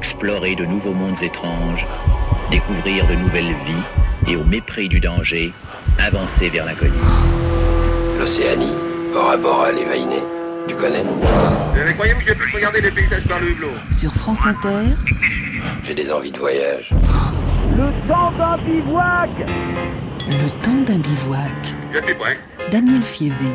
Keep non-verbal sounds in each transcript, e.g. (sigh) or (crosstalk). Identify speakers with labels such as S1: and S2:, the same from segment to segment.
S1: explorer de nouveaux mondes étranges, découvrir de nouvelles vies et au mépris du danger, avancer vers l'inconnu.
S2: L'Océanie, Bora Bora, les Vainés, tu connais?
S3: Mais que je puisse regarder les paysages par le hublot?
S4: Sur France Inter,
S2: J'ai des envies de voyage.
S5: Le temps d'un bivouac
S4: le temps d'un bivouac.
S3: Je suis prêt.
S4: Daniel Fievé.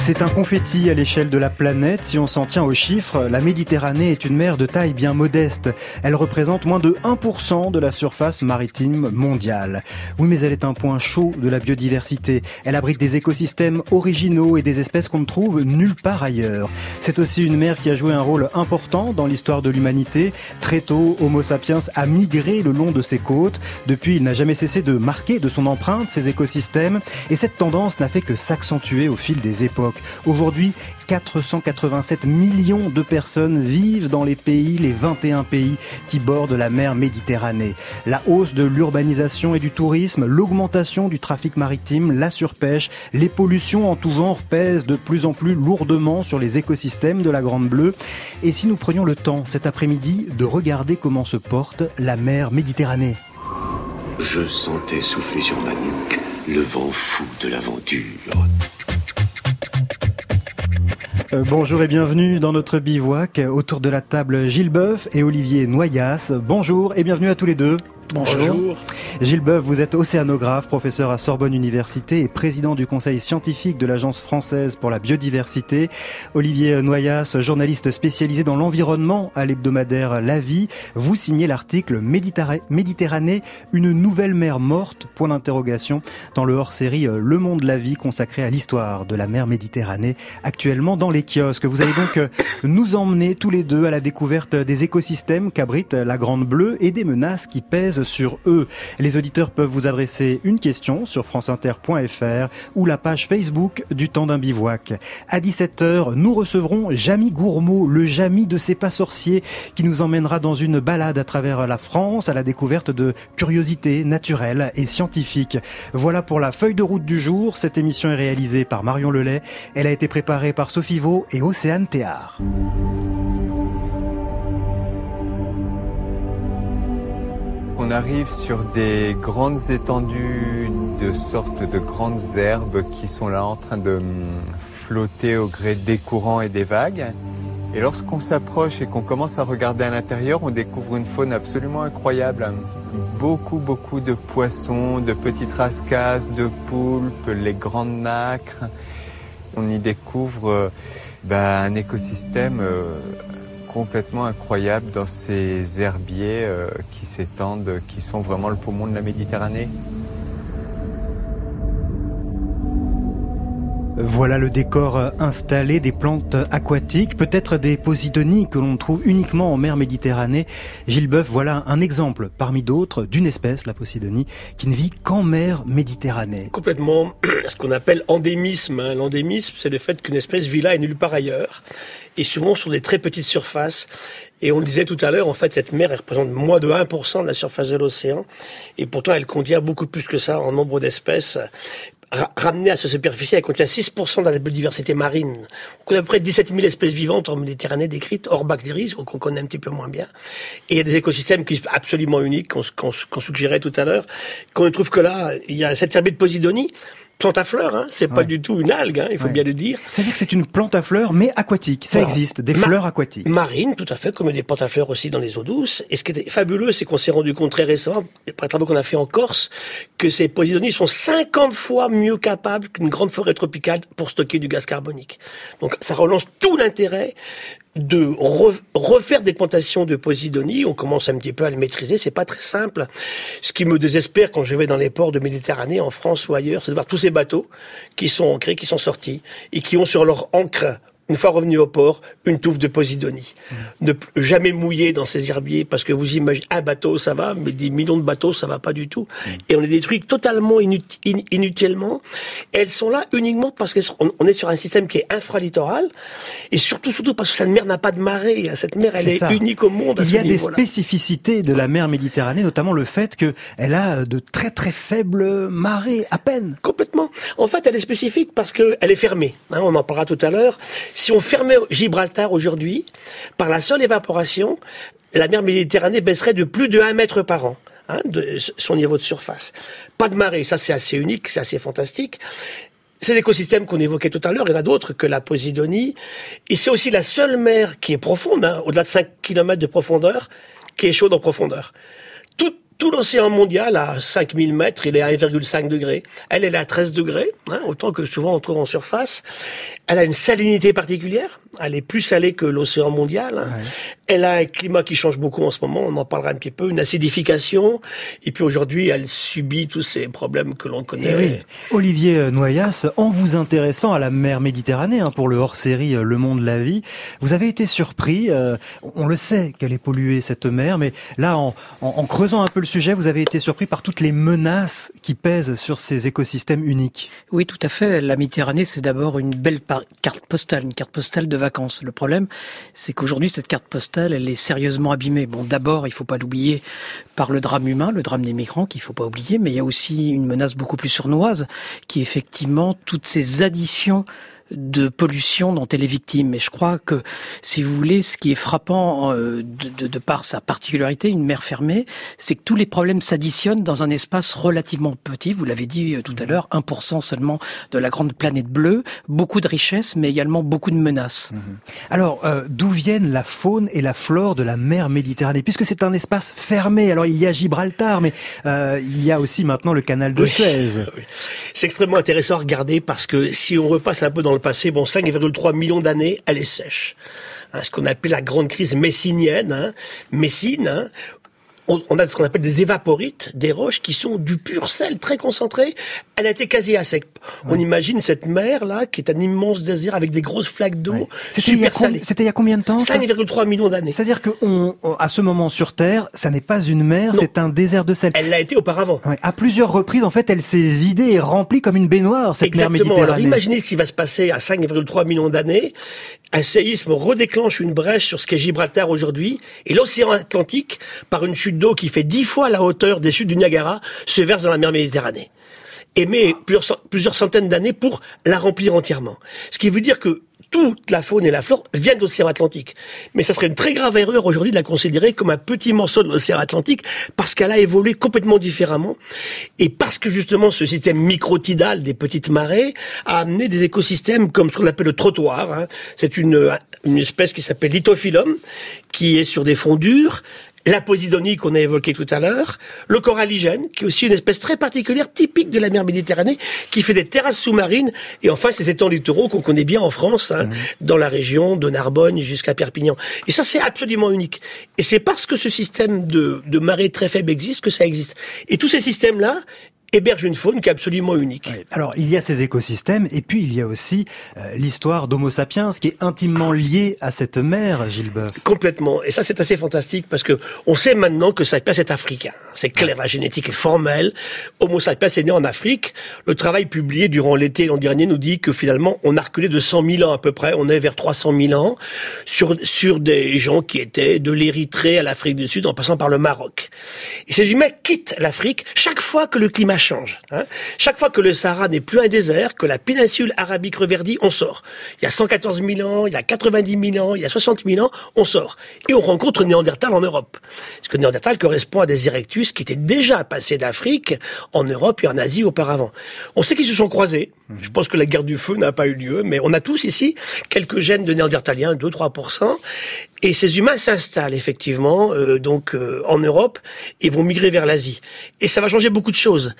S6: C'est un confetti à l'échelle de la planète. Si on s'en tient aux chiffres, la Méditerranée est une mer de taille bien modeste. Elle représente moins de 1% de la surface maritime mondiale. Oui, mais elle est un point chaud de la biodiversité. Elle abrite des écosystèmes originaux et des espèces qu'on ne trouve nulle part ailleurs. C'est aussi une mer qui a joué un rôle important dans l'histoire de l'humanité. Très tôt, Homo sapiens a migré le long de ses côtes. Depuis, il n'a jamais cessé de marquer de son empreinte ces écosystèmes. Et cette tendance n'a fait que s'accentuer au fil des époques. Aujourd'hui, 487 millions de personnes vivent dans les pays, les 21 pays qui bordent la mer Méditerranée. La hausse de l'urbanisation et du tourisme, l'augmentation du trafic maritime, la surpêche, les pollutions en tout genre pèsent de plus en plus lourdement sur les écosystèmes de la Grande Bleue. Et si nous prenions le temps cet après-midi de regarder comment se porte la mer Méditerranée?
S7: Je sentais souffler sur ma nuque le vent fou de l'aventure.
S6: Euh, bonjour et bienvenue dans notre bivouac. Autour de la table, Gilles Boeuf et Olivier Noyas. Bonjour et bienvenue à tous les deux.
S8: Bonjour.
S6: Gilles Boeuf, vous êtes océanographe, professeur à Sorbonne Université et président du conseil scientifique de l'Agence française pour la biodiversité. Olivier Noyas, journaliste spécialisé dans l'environnement à l'hebdomadaire La Vie, vous signez l'article Méditerranée, une nouvelle mer morte, point d'interrogation, dans le hors-série euh, Le Monde La Vie consacré à l'histoire de la mer Méditerranée, actuellement dans les kiosques. Vous allez donc euh, nous emmener tous les deux à la découverte des écosystèmes qu'abrite la Grande Bleue et des menaces qui pèsent sur eux. Les auditeurs peuvent vous adresser une question sur franceinter.fr ou la page Facebook du temps d'un bivouac. À 17h, nous recevrons Jamy Gourmaud, le Jamy de ces pas sorciers, qui nous emmènera dans une balade à travers la France à la découverte de curiosités naturelles et scientifiques. Voilà pour la feuille de route du jour. Cette émission est réalisée par Marion Lelay. Elle a été préparée par Sophie Vaux et Océane Théard.
S8: On arrive sur des grandes étendues de sortes de grandes herbes qui sont là en train de hum, flotter au gré des courants et des vagues. Et lorsqu'on s'approche et qu'on commence à regarder à l'intérieur, on découvre une faune absolument incroyable. Beaucoup, beaucoup de poissons, de petites rascasses, de poulpes, les grandes nacres. On y découvre euh, bah, un écosystème euh, complètement incroyable dans ces herbiers euh, qui s'étendent, qui sont vraiment le poumon de la Méditerranée.
S6: Voilà le décor installé des plantes aquatiques, peut-être des posidonies que l'on trouve uniquement en mer Méditerranée. Gilles Boeuf, voilà un exemple parmi d'autres d'une espèce, la posidonie, qui ne vit qu'en mer Méditerranée.
S9: Complètement (clears throat) ce qu'on appelle endémisme. hein. L'endémisme, c'est le fait qu'une espèce vit là et nulle part ailleurs, et souvent sur des très petites surfaces. Et on le disait tout à l'heure, en fait, cette mer, représente moins de 1% de la surface de l'océan, et pourtant elle contient beaucoup plus que ça en nombre d'espèces. Ra- Ramenée à sa superficie, elle contient 6% de la biodiversité marine. On connaît à peu près 17 000 espèces vivantes en Méditerranée décrites, hors bactéries, qu'on connaît un petit peu moins bien. Et il y a des écosystèmes qui sont absolument uniques, qu'on suggérait tout à l'heure, qu'on ne trouve que là. Il y a cette herbie de Posidonie, plante à fleurs, hein, c'est pas
S6: Ouais.
S9: du tout une algue, hein, il faut
S6: Ouais.
S9: bien le dire.
S6: C'est-à-dire que c'est une plante à fleurs, mais aquatique. Ça existe, des
S9: Ma-
S6: fleurs aquatiques.
S9: Marine, tout à fait, comme des plantes à fleurs aussi dans les eaux douces. Et ce qui est fabuleux, c'est qu'on s'est rendu compte très récemment, après les travaux qu'on a fait en Corse, que ces posidonies sont 50 fois mieux capables qu'une grande forêt tropicale pour stocker du gaz carbonique. Donc ça relance tout l'intérêt de re- refaire des plantations de posidonie. On commence un petit peu à le maîtriser, c'est pas très simple. Ce qui me désespère quand je vais dans les ports de Méditerranée, en France ou ailleurs, c'est de voir tous ces bateaux qui sont ancrés, qui sont sortis, et qui ont sur leur ancre une fois revenus au port, une touffe de posidonie. Ne p- jamais mouiller dans ces herbiers, parce que vous imaginez, un bateau, ça va, mais des millions de bateaux, ça va pas du tout. Et on les détruit totalement inut- in- inutilement. Elles sont là uniquement parce qu'on on est sur un système qui est infralittoral, et surtout, surtout parce que cette mer n'a pas de marée. Cette mer, elle est, unique au monde. à
S6: Il y a des spécificités de la mer Méditerranée, notamment le fait qu'elle a de très très faibles marées, à peine.
S9: Complètement. En fait, elle est spécifique parce qu'elle est fermée. hein, on en parlera tout à l'heure. Si on fermait Gibraltar aujourd'hui, par la seule évaporation, la mer Méditerranée baisserait de plus de 1 mètre par an. Hein, de son niveau de surface. Pas de marée, ça c'est assez unique, c'est assez fantastique. Ces écosystèmes qu'on évoquait tout à l'heure, il y en a d'autres que la Posidonie. Et c'est aussi la seule mer qui est profonde, hein, au-delà de 5 km de profondeur, qui est chaude en profondeur. Tout, l'océan mondial à 5000 mètres, il est à 1,5 degrés. Elle, elle est à 13 degrés, hein, autant que souvent on trouve en surface. Elle a une salinité particulière. Elle est plus salée que l'océan mondial. Elle a un climat qui change beaucoup en ce moment. On en parlera un petit peu. Une acidification. Et puis aujourd'hui, elle subit tous ces problèmes que l'on connaît.
S6: Eh oui. Olivier Noyas, en vous intéressant à la mer Méditerranée hein, pour le hors-série Le Monde, la vie, vous avez été surpris. euh, on le sait qu'elle est polluée cette mer, mais là, en, en- en creusant un peu le sujet, vous avez été surpris par toutes les menaces qui pèsent sur ces écosystèmes uniques.
S10: Oui, tout à fait. La Méditerranée, c'est d'abord une belle carte postale, une carte postale de vacances. Le problème, c'est qu'aujourd'hui, cette carte postale, elle est sérieusement abîmée. Bon, d'abord, il faut pas l'oublier par le drame humain, le drame des migrants, qu'il faut pas oublier, mais il y a aussi une menace beaucoup plus sournoise, qui est effectivement toutes ces additions de pollution dont elle est victime. Et je crois que, si vous voulez, ce qui est frappant euh, de, de- de par sa particularité, une mer fermée, c'est que tous les problèmes s'additionnent dans un espace relativement petit. Vous l'avez dit euh, tout à l'heure, 1% seulement de la grande planète bleue, beaucoup de richesses, mais également beaucoup de menaces.
S6: Alors, euh, d'où viennent la faune et la flore de la mer Méditerranée? Puisque c'est un espace fermé, alors il y a Gibraltar, mais euh, il y a aussi maintenant le canal de
S9: Oui.
S6: Suez. (laughs)
S9: Oui. C'est extrêmement intéressant à regarder parce que si on repasse un peu dans le passé, bon, 5,3 millions d'années, elle est sèche. Hein, ce qu'on appelle la grande crise messinienne, hein, Messine, hein, on, a ce qu'on appelle des évaporites, des roches qui sont du pur sel très concentré. Elle a été quasi à sec. On imagine cette mer là, qui est un immense désert avec des grosses flaques d'eau
S6: a
S9: super salées.
S6: c'était il y a combien de temps ça?
S9: 5,3 millions d'années.
S6: C'est-à-dire que on, on- à ce moment sur Terre, ça n'est pas une mer, c'est un désert de sel.
S9: Elle l'a été auparavant.
S6: Ouais, à plusieurs reprises, en fait, elle s'est vidée et remplie comme une baignoire, cette mer
S9: Exactement. Alors
S6: Méditerranée.
S9: imaginez ce qui va se passer à 5,3 millions d'années. Un séisme redéclenche une brèche sur ce qu'est Gibraltar aujourd'hui. Et l'océan Atlantique, par une chute d'eau qui fait dix fois la hauteur des chutes du Niagara, se verse dans la mer Méditerranée. Et met plusieurs, cent- plusieurs centaines d'années pour la remplir entièrement. Ce qui veut dire que toute la faune et la flore viennent de l'océan Atlantique. Mais ça serait une très grave erreur aujourd'hui de la considérer comme un petit morceau de l'océan Atlantique parce qu'elle a évolué complètement différemment et parce que justement ce système microtidal des petites marées a amené des écosystèmes comme ce qu'on appelle le trottoir. hein. C'est une, une espèce qui s'appelle Lithophyllum qui est sur des fonds durs la posidonie qu'on a évoquée tout à l'heure, le coralligène, qui est aussi une espèce très particulière, typique de la mer Méditerranée, qui fait des terrasses sous-marines, et enfin ces étangs littoraux qu'on connaît bien en France, hein, dans la région de Narbonne jusqu'à Perpignan. Et ça, c'est absolument unique. Et c'est parce que ce système de, de marée très faible existe que ça existe. Et tous ces systèmes-là hébergent une faune qui est absolument unique.
S6: Alors, il y a ces écosystèmes, et puis il y a aussi euh, l'histoire d'Homo sapiens, qui est intimement liée à cette mer, Boeuf.
S9: Complètement. Et ça, c'est assez fantastique parce que on sait maintenant que Sapiens est africain. C'est clair, la génétique est formelle. Homo sapiens est né en Afrique. Le travail publié durant l'été l'an dernier nous dit que finalement, on a reculé de 100 000 ans à peu près. On est vers 300 000 ans sur, sur des gens qui étaient de l'Érythrée à l'Afrique du Sud en passant par le Maroc. Et ces humains quittent l'Afrique chaque fois que le climat change. hein. Chaque fois que le Sahara n'est plus un désert, que la péninsule arabique reverdit, on sort. Il y a 114 000 ans, il y a 90 000 ans, il y a 60 000 ans, on sort. Et on rencontre Néandertal en Europe. Parce que Néandertal correspond à des Erectus qui étaient déjà passés d'Afrique en Europe et en Asie auparavant. On sait qu'ils se sont croisés. Je pense que la guerre du feu n'a pas eu lieu, mais on a tous ici quelques gènes de Néandertaliens, 2-3%. Et ces humains s'installent effectivement euh, donc euh, en Europe et vont migrer vers l'Asie. Et ça va changer beaucoup de choses.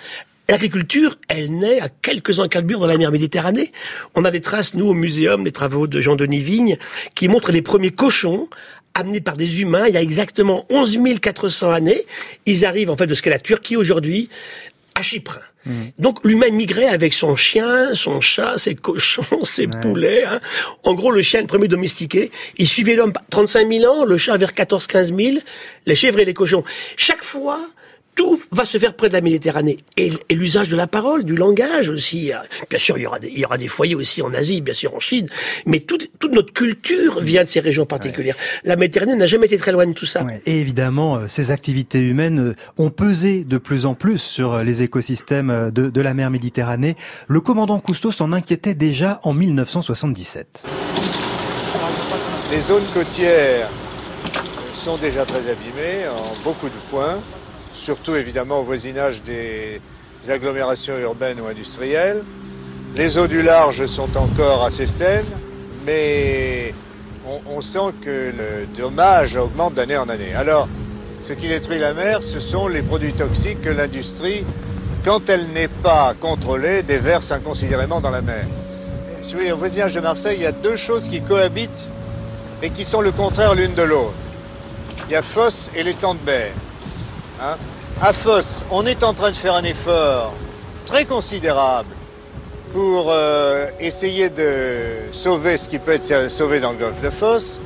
S9: L'agriculture, elle naît à quelques encablures dans la mer Méditerranée. On a des traces, nous, au muséum, des travaux de Jean-Denis Vigne, qui montrent les premiers cochons amenés par des humains il y a exactement 11 400 années. Ils arrivent en fait de ce qu'est la Turquie aujourd'hui à Chypre. Donc l'humain migrait avec son chien, son chat, ses cochons, (laughs) ses poulets. hein. En gros, le chien, le premier domestiqué, il suivait l'homme 35 000 ans, le chat vers 14-15 000, les chèvres et les cochons. Chaque fois, tout va se faire près de la Méditerranée. Et, et l'usage de la parole, du langage aussi. Bien sûr, il y, aura des, il y aura des foyers aussi en Asie, bien sûr en Chine. Mais toute, toute notre culture vient de ces régions particulières. La Méditerranée n'a jamais été très loin de tout ça.
S6: Ouais. Et évidemment, euh, ces activités humaines euh, ont pesé de plus en plus sur euh, les écosystèmes de, de la mer Méditerranée. Le commandant Cousteau s'en inquiétait déjà en 1977.
S11: Les zones côtières sont déjà très abîmées en beaucoup de points, surtout évidemment au voisinage des agglomérations urbaines ou industrielles. Les eaux du large sont encore assez saines, mais on, sent que le dommage augmente d'année en année. Alors, ce qui détruit la mer, ce sont les produits toxiques que l'industrie, quand elle n'est pas contrôlée, déverse inconsidérément dans la mer. Si au voisinage de Marseille, il y a deux choses qui cohabitent et qui sont le contraire l'une de l'autre. Il y a Fosse et l'étang de Berre. Hein. À Fosse, on est en train de faire un effort très considérable pour euh, essayer de sauver ce qui peut être sauvé dans le golfe de Fosse.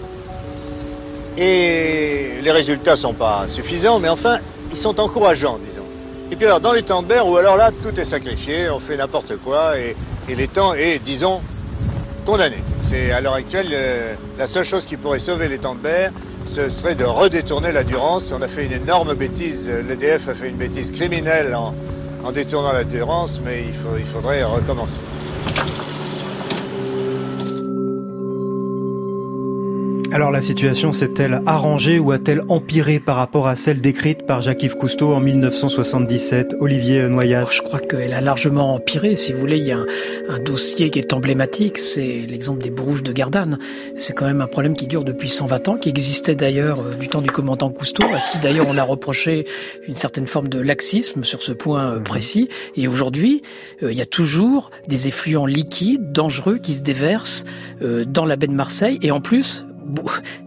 S11: Et les résultats sont pas suffisants, mais enfin, ils sont encourageants, disons. Et puis alors, dans les temps de mer, où alors là, tout est sacrifié, on fait n'importe quoi, et, et l'étang est, disons, condamné. C'est à l'heure actuelle la seule chose qui pourrait sauver les temps de mer, ce serait de redétourner la Durance. On a fait une énorme bêtise, l'EDF a fait une bêtise criminelle en, détournant la Durance, mais il faudrait recommencer.
S12: Alors la situation s'est-elle arrangée ou a-t-elle empiré par rapport à celle décrite par Jacques-Yves Cousteau en 1977 Olivier Noyas
S10: Je crois qu'elle a largement empiré. Si vous voulez, il y a un, un dossier qui est emblématique, c'est l'exemple des Bourges de Gardanne. C'est quand même un problème qui dure depuis 120 ans, qui existait d'ailleurs euh, du temps du commandant Cousteau, à qui d'ailleurs on a reproché une certaine forme de laxisme sur ce point euh, précis. Et aujourd'hui, euh, il y a toujours des effluents liquides, dangereux, qui se déversent dans la baie de Marseille. Et en plus,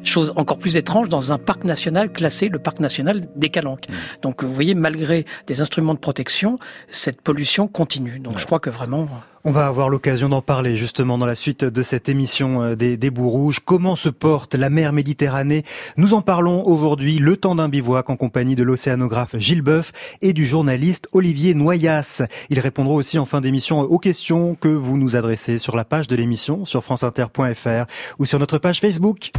S10: chose encore plus étrange, dans un parc national classé, le parc national des Calanques. Donc vous voyez, malgré des instruments de protection, cette pollution continue. Donc je crois que vraiment...
S12: On va avoir l'occasion d'en parler justement dans la suite de cette émission euh, des, des Bouts Rouges. Comment se porte la mer Méditerranée? Nous en parlons aujourd'hui, le temps d'un bivouac en compagnie de l'océanographe Gilles Boeuf et du journaliste Olivier Noyas. Ils répondront aussi en fin d'émission aux questions que vous nous adressez sur la page de l'émission sur franceinter.fr ou sur notre page Facebook.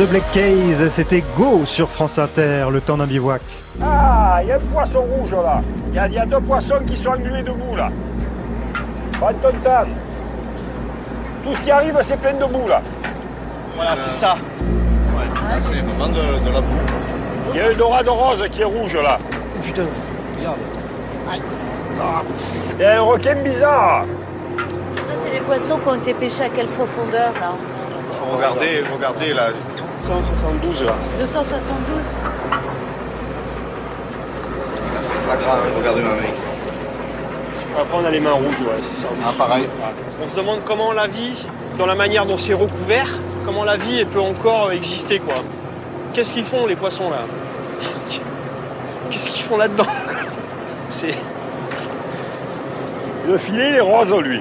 S12: The Black Case, c'était Go sur France Inter, le temps d'un bivouac.
S5: Ah, il y a un poisson rouge là. Il y, a- il y a deux poissons qui sont englués debout là. Pas de tontan. Tout ce qui arrive, c'est plein de boue là. Voilà, c'est ça.
S13: C'est vraiment de, de la boue.
S5: Il y a un dorade rose qui est rouge là.
S10: Putain, regarde.
S5: Il y a un requin bizarre.
S14: Ça, c'est les poissons qui ont été pêchés à quelle profondeur, là?
S11: Regardez, regardez là,
S5: 172 là.
S15: 272
S3: C'est pas grave, regardez ma main.
S5: Après, on a les mains rouges, ouais, c'est ça.
S3: Ah, pareil.
S5: On se demande comment la vie, dans la manière dont c'est recouvert, comment la vie elle peut encore exister, quoi. Qu'est-ce qu'ils font, les poissons, là? (laughs) Qu'est-ce qu'ils font là-dedans? (laughs) C'est. Le filet, il est rose, lui.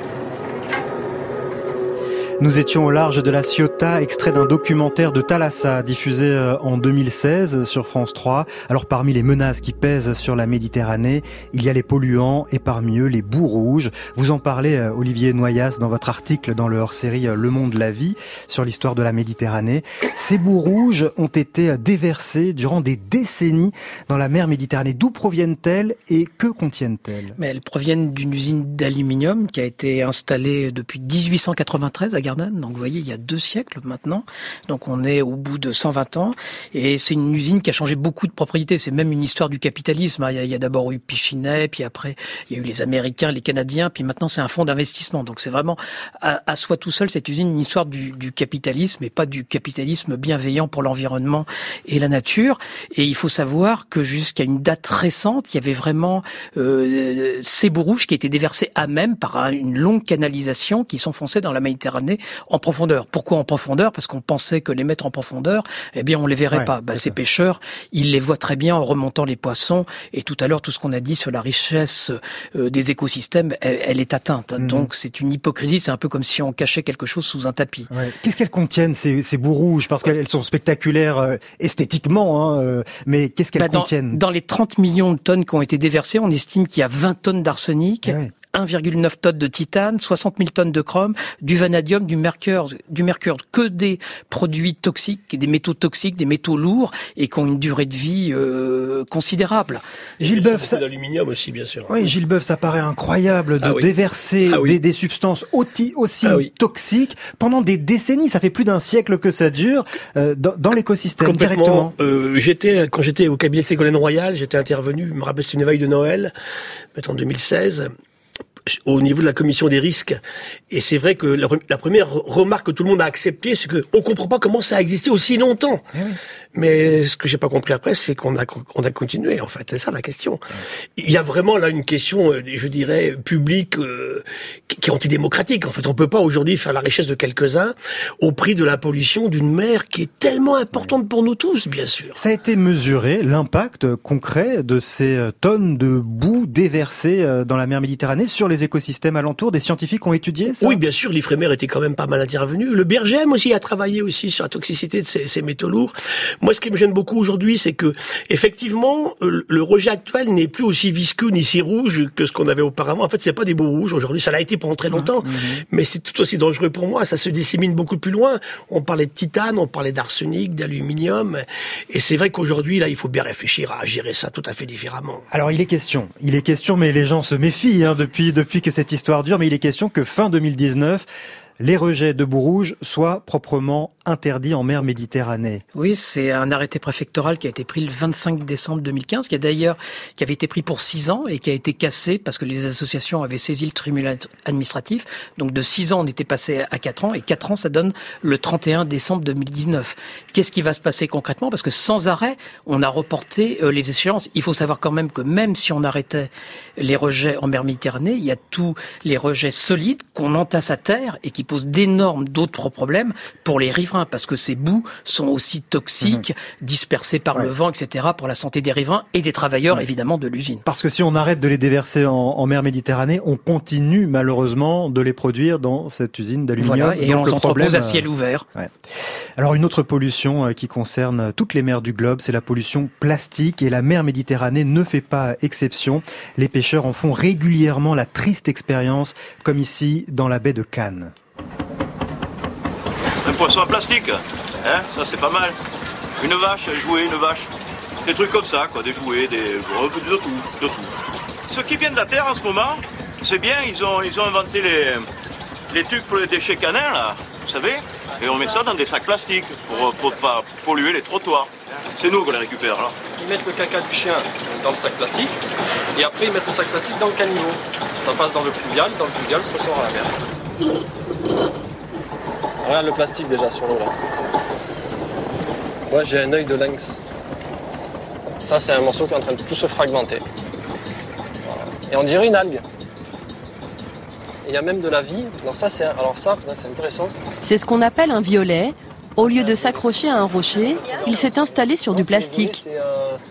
S6: Nous étions au large de la Ciotat, extrait d'un documentaire de Thalassa, diffusé euh, en 2016 sur France 3. Alors parmi les menaces qui pèsent sur la Méditerranée, il y a les polluants et parmi eux les boues rouges. Vous en parlez, euh, Olivier Noyas, dans votre article dans le hors-série euh, Le Monde la Vie sur l'histoire de la Méditerranée. Ces boues rouges ont été déversées durant des décennies dans la mer Méditerranée. D'où proviennent-elles et que contiennent-elles?
S10: Mais elles proviennent d'une usine d'aluminium qui a été installée depuis 1893 à donc vous voyez, il y a deux siècles maintenant. Donc on est au bout de 120 ans. Et c'est une usine qui a changé beaucoup de propriétés. C'est même une histoire du capitalisme. Il y a, d'abord eu Pichinet, puis après il y a eu les Américains, les Canadiens, puis maintenant c'est un fonds d'investissement. Donc c'est vraiment à, soi tout seul cette usine une histoire du, capitalisme et pas du capitalisme bienveillant pour l'environnement et la nature. Et il faut savoir que jusqu'à une date récente, il y avait vraiment euh, ces boues rouges qui étaient déversés à même par une longue canalisation qui s'enfonçait dans la Méditerranée en profondeur. Pourquoi en profondeur? Parce qu'on pensait que les mettre en profondeur, eh bien, on les verrait pas. Bah, ces pêcheurs, ils les voient très bien en remontant les poissons. Et tout à l'heure, tout ce qu'on a dit sur la richesse euh, des écosystèmes, elle, est atteinte. Mhm. Donc, c'est une hypocrisie. C'est un peu comme si on cachait quelque chose sous un tapis.
S6: Qu'est-ce qu'elles contiennent ces, ces boues rouges? Parce qu'elles sont spectaculaires euh, esthétiquement, hein, euh, mais qu'est-ce qu'elles
S10: bah,
S6: contiennent?
S10: Dans les 30 millions de tonnes qui ont été déversées, on estime qu'il y a 20 tonnes d'arsenic. 1,9 tonnes de titane, 60 000 tonnes de chrome, du vanadium, du mercure, du mercure, que des produits toxiques, des métaux toxiques, des métaux lourds et qui ont une durée de vie euh, considérable.
S9: Gilles Boeuf, ça... d'aluminium aussi, bien sûr.
S6: Oui, Gilles Boeuf, ça paraît incroyable de ah déverser ah des, substances aussi, aussi ah toxiques pendant des décennies. Ça fait plus d'un siècle que ça dure euh, dans, l'écosystème directement.
S9: Euh, j'étais quand j'étais au cabinet de Ségolène Royal, j'étais intervenu, je me rappelle, c'est une veille de Noël, en 2016 au niveau de la commission des risques. Et c'est vrai que la, première remarque que tout le monde a acceptée, c'est qu'on comprend pas comment ça a existé aussi longtemps. Eh Mais ce que j'ai pas compris après, c'est qu'on a, on a continué, en fait. C'est ça la question. Il y a vraiment là une question, euh, je dirais, publique, euh, qui est antidémocratique. En fait, on peut pas aujourd'hui faire la richesse de quelques-uns au prix de la pollution d'une mer qui est tellement importante pour nous tous, bien sûr.
S6: Ça a été mesuré, l'impact concret de ces euh, tonnes de boue déversées dans la mer Méditerranée sur les écosystèmes alentours Des scientifiques ont étudié ça?
S9: Oui, bien sûr, l'Ifremer était quand même pas mal intervenu. Le Bergem aussi a travaillé aussi sur la toxicité de ces, métaux lourds. Moi, ce qui me gêne beaucoup aujourd'hui, c'est que effectivement, euh, le rejet actuel n'est plus aussi visqueux ni si rouge que ce qu'on avait auparavant. En fait, c'est pas des beaux rouges aujourd'hui. Ça l'a été pendant très longtemps, mhm. mais c'est tout aussi dangereux pour moi. Ça se dissémine beaucoup plus loin. On parlait de titane, on parlait d'arsenic, d'aluminium, et c'est vrai qu'aujourd'hui, là, il faut bien réfléchir à gérer ça tout à fait différemment.
S6: Alors, il est question, il est question, mais les gens se méfient hein, depuis depuis que cette histoire dure, mais il est question que fin 2019, les rejets de boue rouge soient proprement interdits en mer Méditerranée.
S10: Oui, c'est un arrêté préfectoral qui a été pris le 25 décembre 2015, qui a d'ailleurs qui avait été pris pour six ans et qui a été cassé parce que les associations avaient saisi le tribunal administratif. Donc de six ans, on était passé à quatre ans et quatre ans, ça donne le 31 décembre 2019. Qu'est-ce qui va se passer concrètement? Parce que sans arrêt, on a reporté euh, les échéances. Il faut savoir quand même que même si on arrêtait les rejets en mer Méditerranée, il y a tous les rejets solides qu'on entasse à terre et qui pose d'énormes d'autres problèmes pour les riverains, parce que ces boues sont aussi toxiques, mhm. dispersées par le vent, etc., pour la santé des riverains et des travailleurs, évidemment, de l'usine.
S6: Parce que si on arrête de les déverser en, mer Méditerranée, on continue malheureusement de les produire dans cette usine d'aluminium.
S10: Voilà, et on les entrepose à ciel ouvert.
S6: Ouais. Alors une autre pollution euh, qui concerne toutes les mers du globe, c'est la pollution plastique et la mer Méditerranée ne fait pas exception. Les pêcheurs en font régulièrement la triste expérience, comme ici dans la baie de Cannes.
S3: Un poisson en plastique, hein ça c'est pas mal. Une vache, un jouet, une vache. Des trucs comme ça, quoi, des jouets, des de tout, de tout. Ceux qui viennent de la Terre en ce moment, c'est bien, ils ont, ils ont inventé les, les trucs pour les déchets canins, là, vous savez Et on met ça dans des sacs plastiques pour ne pas polluer les trottoirs. C'est nous qui les récupère, là.
S16: Ils mettent le caca du chien dans le sac plastique, et après ils mettent le sac plastique dans le caniveau. Ça passe dans le pluvial, dans le pluvial, ça sort à la mer. Regarde le plastique déjà sur l'eau là. Moi, j'ai un œil de lynx. Ça, c'est un morceau qui est en train de tout se fragmenter. Et on dirait une algue. Il y a même de la vie. Alors ça, c'est alors ça, c'est intéressant.
S15: C'est ce qu'on appelle un violet. Au lieu de s'accrocher à un rocher, il s'est installé sur du plastique.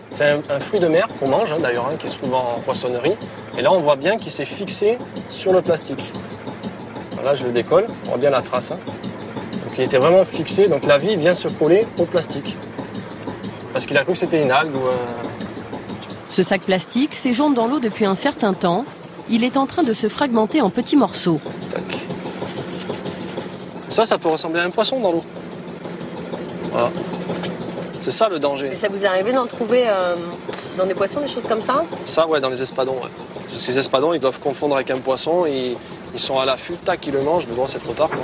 S16: C'est euh, un, un fruit de mer qu'on mange hein, d'ailleurs, hein, qui est souvent en poissonnerie. Et là, on voit bien qu'il s'est fixé sur le plastique. Là, je le décolle. On voit bien la trace. hein. Donc, il était vraiment fixé. Donc, la vie vient se coller au plastique. Parce qu'il a cru que c'était une algue ou.
S15: Ce sac plastique séjourne dans l'eau depuis un certain temps. Il est en train de se fragmenter en petits morceaux.
S16: Ça, ça peut ressembler à un poisson dans l'eau. Voilà. C'est ça le danger.
S14: Et ça vous est arrivé d'en trouver euh, dans des poissons, des choses comme ça?
S16: Ça, ouais, dans les espadons. Ouais. Parce que les espadons, ils doivent confondre avec un poisson. Ils, ils sont à l'affût, tac, ils le mangent. Mais bon, c'est trop tard. quoi.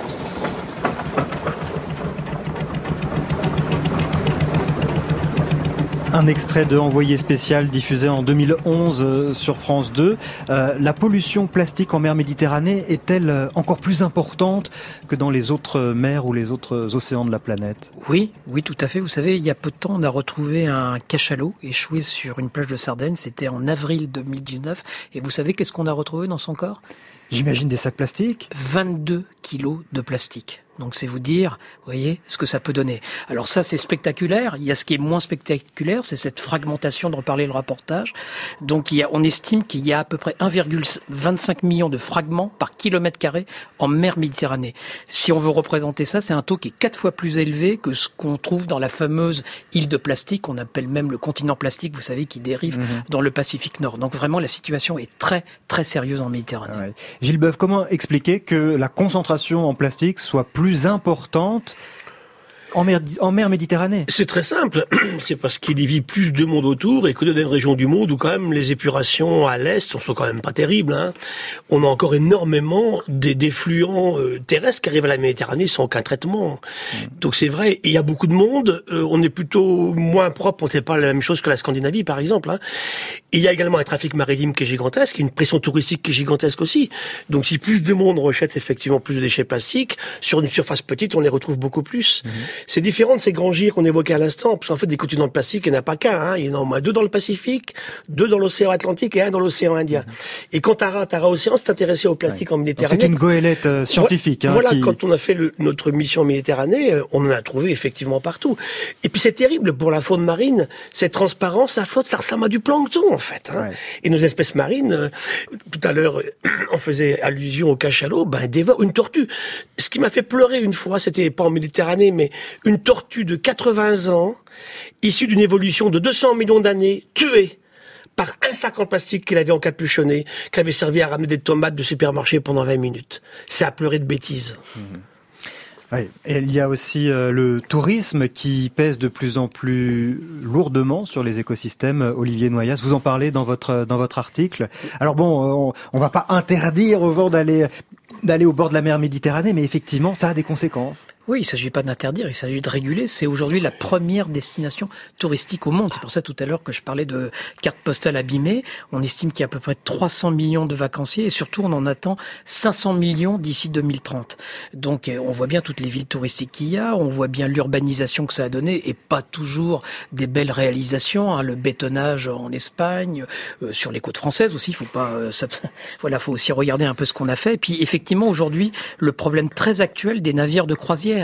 S6: Un extrait de Envoyé spécial diffusé en 2011 euh, sur France 2. Euh, la pollution plastique en mer Méditerranée est-elle euh, encore plus importante que dans les autres mers ou les autres océans de la planète?
S10: Oui, oui, tout à fait. Vous savez, il y a peu de temps, on a retrouvé un cachalot échoué sur une plage de Sardaigne. C'était en avril 2019. Et vous savez qu'est-ce qu'on a retrouvé dans son corps?
S6: J'imagine des sacs plastiques
S10: 22 kilos de plastique. Donc c'est vous dire, vous voyez, ce que ça peut donner. Alors ça, c'est spectaculaire. Il y a ce qui est moins spectaculaire, c'est cette fragmentation dont parlait le reportage. Donc il y a, on estime qu'il y a à peu près 1,25 million de fragments par kilomètre carré en mer Méditerranée. Si on veut représenter ça, c'est un taux qui est quatre fois plus élevé que ce qu'on trouve dans la fameuse île de plastique, on appelle même le continent plastique, vous savez, qui dérive
S6: Mhm.
S10: dans le Pacifique Nord. Donc vraiment, la situation est très, très sérieuse en Méditerranée.
S6: Gilles Boeuf, comment expliquer que la concentration en plastique soit plus importante en mer, en mer Méditerranée
S9: C'est très simple. (clears throat) C'est parce qu'il y vit plus de monde autour et que dans des régions du monde où quand même les épurations à l'est sont quand même pas terribles. Hein. On a encore énormément des, euh, terrestres qui arrivent à la Méditerranée sans aucun traitement. Donc c'est vrai. Il y a beaucoup de monde. euh, on est plutôt moins propre. On ne fait pas la même chose que la Scandinavie, par exemple. Hein. Il y a également un trafic maritime qui est gigantesque, une pression touristique qui est gigantesque aussi. Donc si plus de monde rejette effectivement plus de déchets plastiques, sur une surface petite, on les retrouve beaucoup plus. C'est différent de ces grands gires qu'on évoquait à l'instant, parce qu'en fait, des continents de plastique, il n'y en a pas qu'un. Hein. Il y en a au moins deux dans le Pacifique, deux dans l'océan Atlantique et un dans l'océan Indien. Et quand Tara, Tara Océan s'est intéressé au plastique en Méditerranée...
S6: C'est une goélette euh, scientifique. hein,
S9: Voilà,
S6: qui-
S9: quand on a fait le- notre mission en Méditerranée, euh, on en a trouvé effectivement partout. Et puis c'est terrible pour la faune marine, cette transparence, ça flotte, ça ressemble à du plancton en fait. Hein. Et nos espèces marines, euh, tout à l'heure, euh, on faisait allusion au cachalot, ben dévore une tortue. Ce qui m'a fait pleurer une fois, c'était pas en Méditerranée, mais une tortue de 80 ans, issue d'une évolution de 200 millions d'années, tuée par un sac en plastique qu'il avait encapuchonné, qui avait servi à ramener des tomates de supermarché pendant 20 minutes. C'est à pleurer de bêtises.
S6: Oui. Il y a aussi euh, le tourisme qui pèse de plus en plus lourdement sur les écosystèmes. Olivier Noyas, vous en parlez dans votre dans votre article. Alors bon, on, on va pas interdire aux gens d'aller d'aller au bord de la mer Méditerranée, mais effectivement, ça a des conséquences.
S10: Oui, il ne s'agit pas d'interdire, il s'agit de réguler. C'est aujourd'hui la première destination touristique au monde. C'est pour ça tout à l'heure que je parlais de cartes postales abîmées. On estime qu'il y a à peu près 300 millions de vacanciers et surtout on en attend 500 millions d'ici 2030. Donc on voit bien toutes les villes touristiques qu'il y a, on voit bien l'urbanisation que ça a donné et pas toujours des belles réalisations. hein. le bétonnage en Espagne, euh, sur les côtes françaises aussi. Il faut pas, euh, (laughs) voilà, faut aussi regarder un peu ce qu'on a fait. Et puis effectivement aujourd'hui le problème très actuel des navires de croisière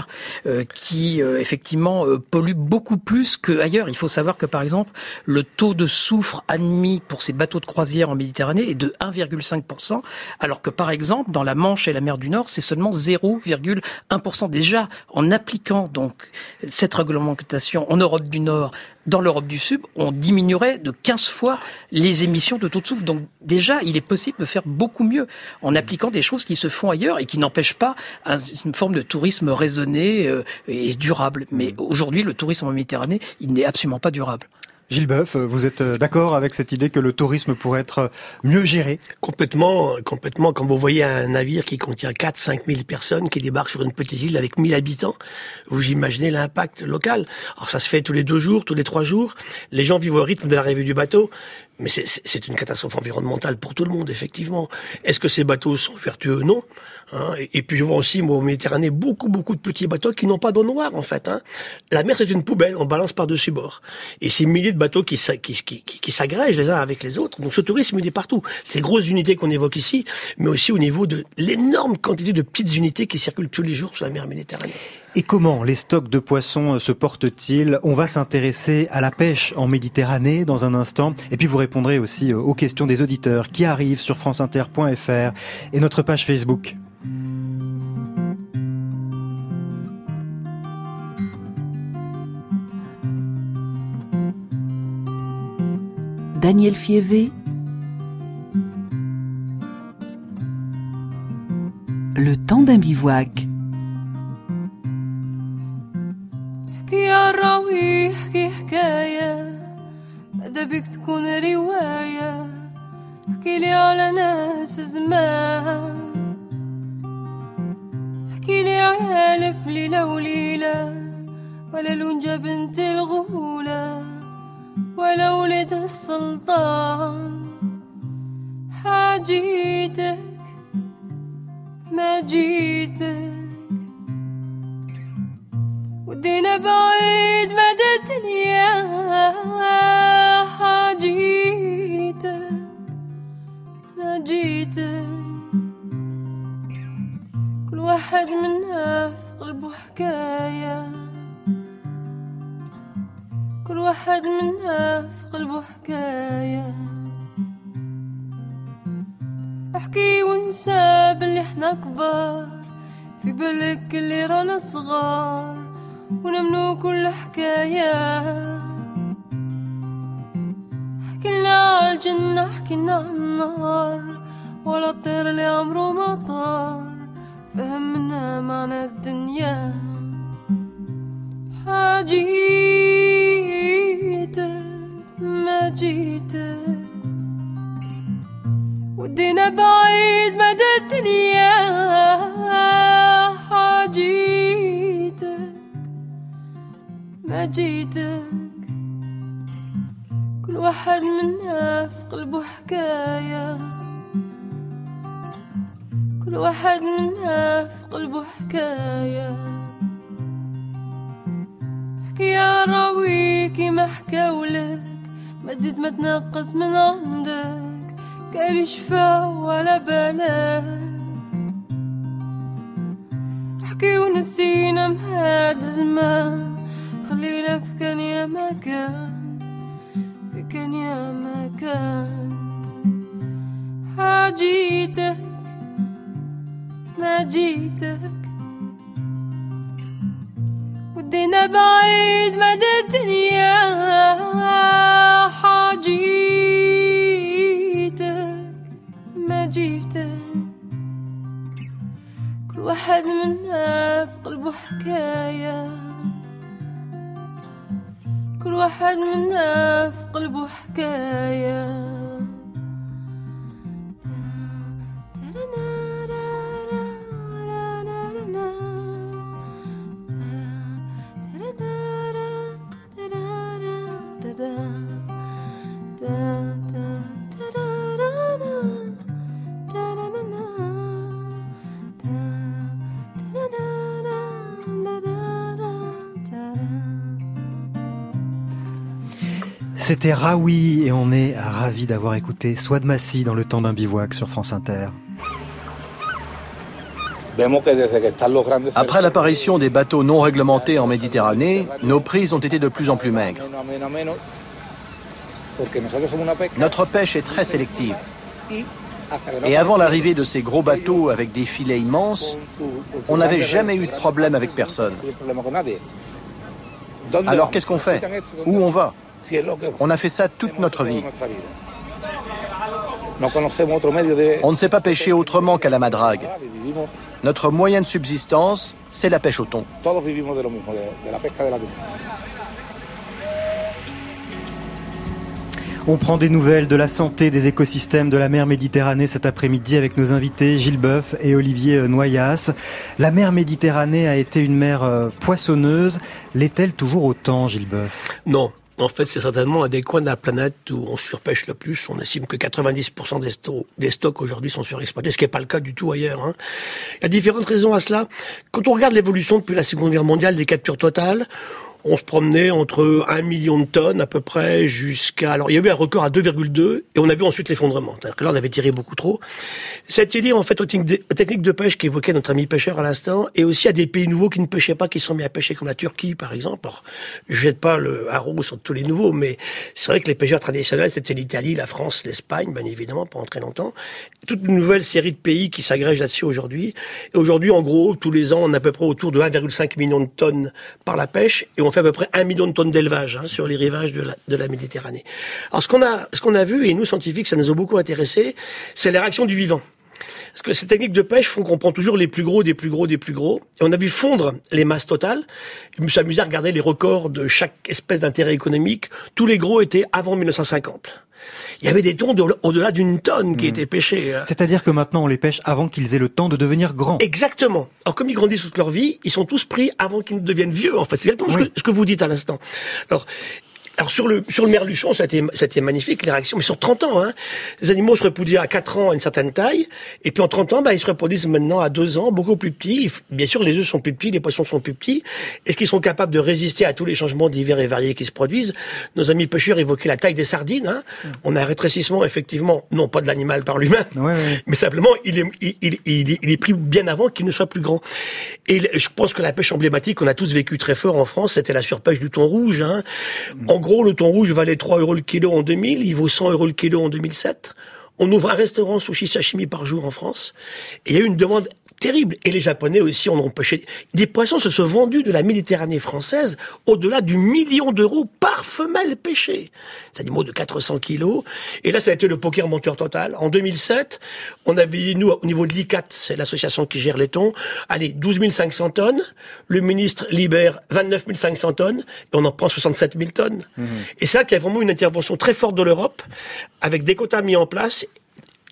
S10: euh, qui euh, effectivement euh, polluent beaucoup plus qu'ailleurs. Il faut savoir que par exemple le taux de soufre admis pour ces bateaux de croisière en Méditerranée est de 1,5%, alors que par exemple dans la Manche et la mer du Nord c'est seulement 0,1%. Déjà en appliquant donc cette réglementation en Europe du Nord dans l'Europe du Sud, on diminuerait de 15 fois les émissions de taux de soufre. Donc déjà, il est possible de faire beaucoup mieux en appliquant des choses qui se font ailleurs et qui n'empêchent pas un- une forme de tourisme raisonné euh, et durable. Mais aujourd'hui, le tourisme en Méditerranée, il n'est absolument pas durable.
S6: Gilles Boeuf, vous êtes euh, d'accord avec cette idée que le tourisme pourrait être euh, mieux géré?
S9: Complètement, complètement. Quand vous voyez un navire qui contient 4 5 000 personnes qui débarquent sur une petite île avec 1000 habitants, vous imaginez l'impact local. Alors ça se fait tous les deux jours, tous les trois jours. Les gens vivent au rythme de l'arrivée du bateau. Mais c'est une catastrophe environnementale pour tout le monde, effectivement. Est-ce que ces bateaux sont vertueux? Non. Hein. et, puis je vois aussi, moi, au Méditerranée, beaucoup, beaucoup de petits bateaux qui n'ont pas d'eau noire, en fait. Hein. La mer, c'est une poubelle, on balance par-dessus bord. Et ces milliers de bateaux qui, qui, s'agrègent les uns avec les autres. Donc ce tourisme, il est partout. Ces grosses unités qu'on évoque ici, mais aussi au niveau de l'énorme quantité de petites unités qui circulent tous les jours sur la mer Méditerranée.
S6: Et comment les stocks de poissons euh, se portent-ils? On va s'intéresser à la pêche en Méditerranée dans un instant. Et puis vous répondrez aussi euh, aux questions des auditeurs qui arrivent sur franceinter.fr et notre page Facebook.
S4: Daniel Fievé. Le temps d'un bivouac.
S17: بيك تكون رواية احكي لي على ناس زمان احكي لي على ألف ليلة وليلة ولا لونجا بنت الغولة ولا ولد السلطان حاجيتك ما جيتك ودينا بعيد مدى الدنيا حاجيتك ما جيتك كل واحد منا في قلبه حكاية. كل واحد منا في قلبه حكاية. احكي وانسى باللي إحنا كبار في بالك اللي رانا صغار ونمنو كل حكاية. حكينا على الجنة حكينا على النار ولا الطير اللي عمره ما طار. فهمنا معنى الدنيا. حاجيتك ما جيتك ودينا بعيد مدى الدنيا حاجيتك. ما جيتك. كل واحد منا في قلبه حكاية. كل واحد منا في قلبه حكاية. حكي يا راويكي ما حكاولك. ما تزيد ما تنقص من عندك قال شفا ولا بالك حكي ونسينا مهاد زمان خلينا في كان يا مكان في كان يا مكان. حاجيتك ما جيتك. ودينا بعيد مدى الدنيا حاجيتك ما جيتك. كل واحد منا في قلبه حكايه كل واحد منا في قلبه حكايه
S6: C'était Raoui et on est ravis d'avoir écouté Swad Massi dans le temps d'un bivouac sur France Inter.
S18: Après l'apparition des bateaux non réglementés en Méditerranée, nos prises ont été de plus en plus maigres. Notre pêche est très sélective. Et avant l'arrivée de ces gros bateaux avec des filets immenses, on n'avait jamais eu de problème avec personne. Alors qu'est-ce qu'on fait? Où on va? On a fait ça toute notre vie. On ne sait pas pêcher autrement qu'à la madrague. Notre moyen de subsistance, c'est la pêche au thon.
S6: On prend des nouvelles de la santé des écosystèmes de la mer Méditerranée cet après-midi avec nos invités Gilles Boeuf et Olivier Noyas. La mer Méditerranée a été une mer euh, poissonneuse. L'est-elle toujours autant, Gilles Boeuf
S9: Non, En fait, c'est certainement un des coins de la planète où on surpêche le plus. On estime que 90% des, des stocks aujourd'hui sont surexploités, ce qui n'est pas le cas du tout ailleurs. hein. Il y a différentes raisons à cela. Quand on regarde l'évolution depuis la Seconde Guerre mondiale des captures totales, on se promenait entre 1 million de tonnes à peu près jusqu'à... Alors il y a eu un record à 2,2 et on a vu ensuite l'effondrement. Là on avait tiré beaucoup trop. C'est lié en fait aux techniques de, pêche qu'évoquait notre ami pêcheur à l'instant et aussi à des pays nouveaux qui ne pêchaient pas, qui sont mis à pêcher comme la Turquie par exemple. Alors, je jette pas le haro sur tous les nouveaux, mais c'est vrai que les pêcheurs traditionnels c'était l'Italie, la France, l'Espagne, bien évidemment pendant très longtemps. Toute une nouvelle série de pays qui s'agrègent là-dessus aujourd'hui. Et aujourd'hui en gros tous les ans on a à peu près autour de 1,5 million de tonnes par la pêche et on fait à peu près 1 million de tonnes d'élevage hein, sur les rivages de la, de la Méditerranée. Alors ce qu'on a, ce qu'on a vu, et nous scientifiques, ça nous a beaucoup intéressé, c'est la réaction du vivant. Parce que ces techniques de pêche font qu'on prend toujours les plus gros, des plus gros, des plus gros. Et on a vu fondre les masses totales. Je me suis amusé à regarder les records de chaque espèce d'intérêt économique. Tous les gros étaient avant 1950. Il y avait des tons de- au-delà d'une tonne qui étaient pêchés. euh.
S6: C'est-à-dire que maintenant on les pêche avant qu'ils aient le temps de devenir grands.
S9: Exactement. Alors comme ils grandissent toute leur vie, ils sont tous pris avant qu'ils ne deviennent vieux. En fait, c'est exactement ce, que, ce que vous dites à l'instant. Alors. Alors sur le sur le merluchon, ça a été, ça a été magnifique les réactions, mais sur 30 ans, hein, les animaux se reproduisent à 4 ans à une certaine taille, et puis en 30 ans, bah, ils se reproduisent maintenant à 2 ans, beaucoup plus petits. Bien sûr, les œufs sont plus petits, les poissons sont plus petits. Est-ce qu'ils sont capables de résister à tous les changements divers et variés qui se produisent? Nos amis pêcheurs évoquaient la taille des sardines. Hein. On a un rétrécissement, effectivement, non pas de l'animal par l'humain, mais simplement il est, il, il, il est- il est pris bien avant qu'il ne soit plus grand. Et je pense que la pêche emblématique qu'on a tous vécu très fort en France, c'était la surpêche du thon rouge. Hein. En gros, le thon rouge valait 3 euros le kilo en 2000, il vaut 100 euros le kilo en 2007. On ouvre un restaurant sushi sashimi par jour en France. Et il y a eu une demande terrible. Et les Japonais aussi en ont pêché. Des poissons se sont vendus de la Méditerranée française au-delà du million d'euros par femelle pêchée. C'est des animaux de 400 kilos. Et là, ça a été le poker menteur total. En 2007, on avait, nous, au niveau de l'ICAT, c'est l'association qui gère les thons, allez, 12 500 tonnes. Le ministre libère 29 500 tonnes. Et on en prend 67 000 tonnes. Et c'est là qu'il y a vraiment une intervention très forte de l'Europe, avec des quotas mis en place.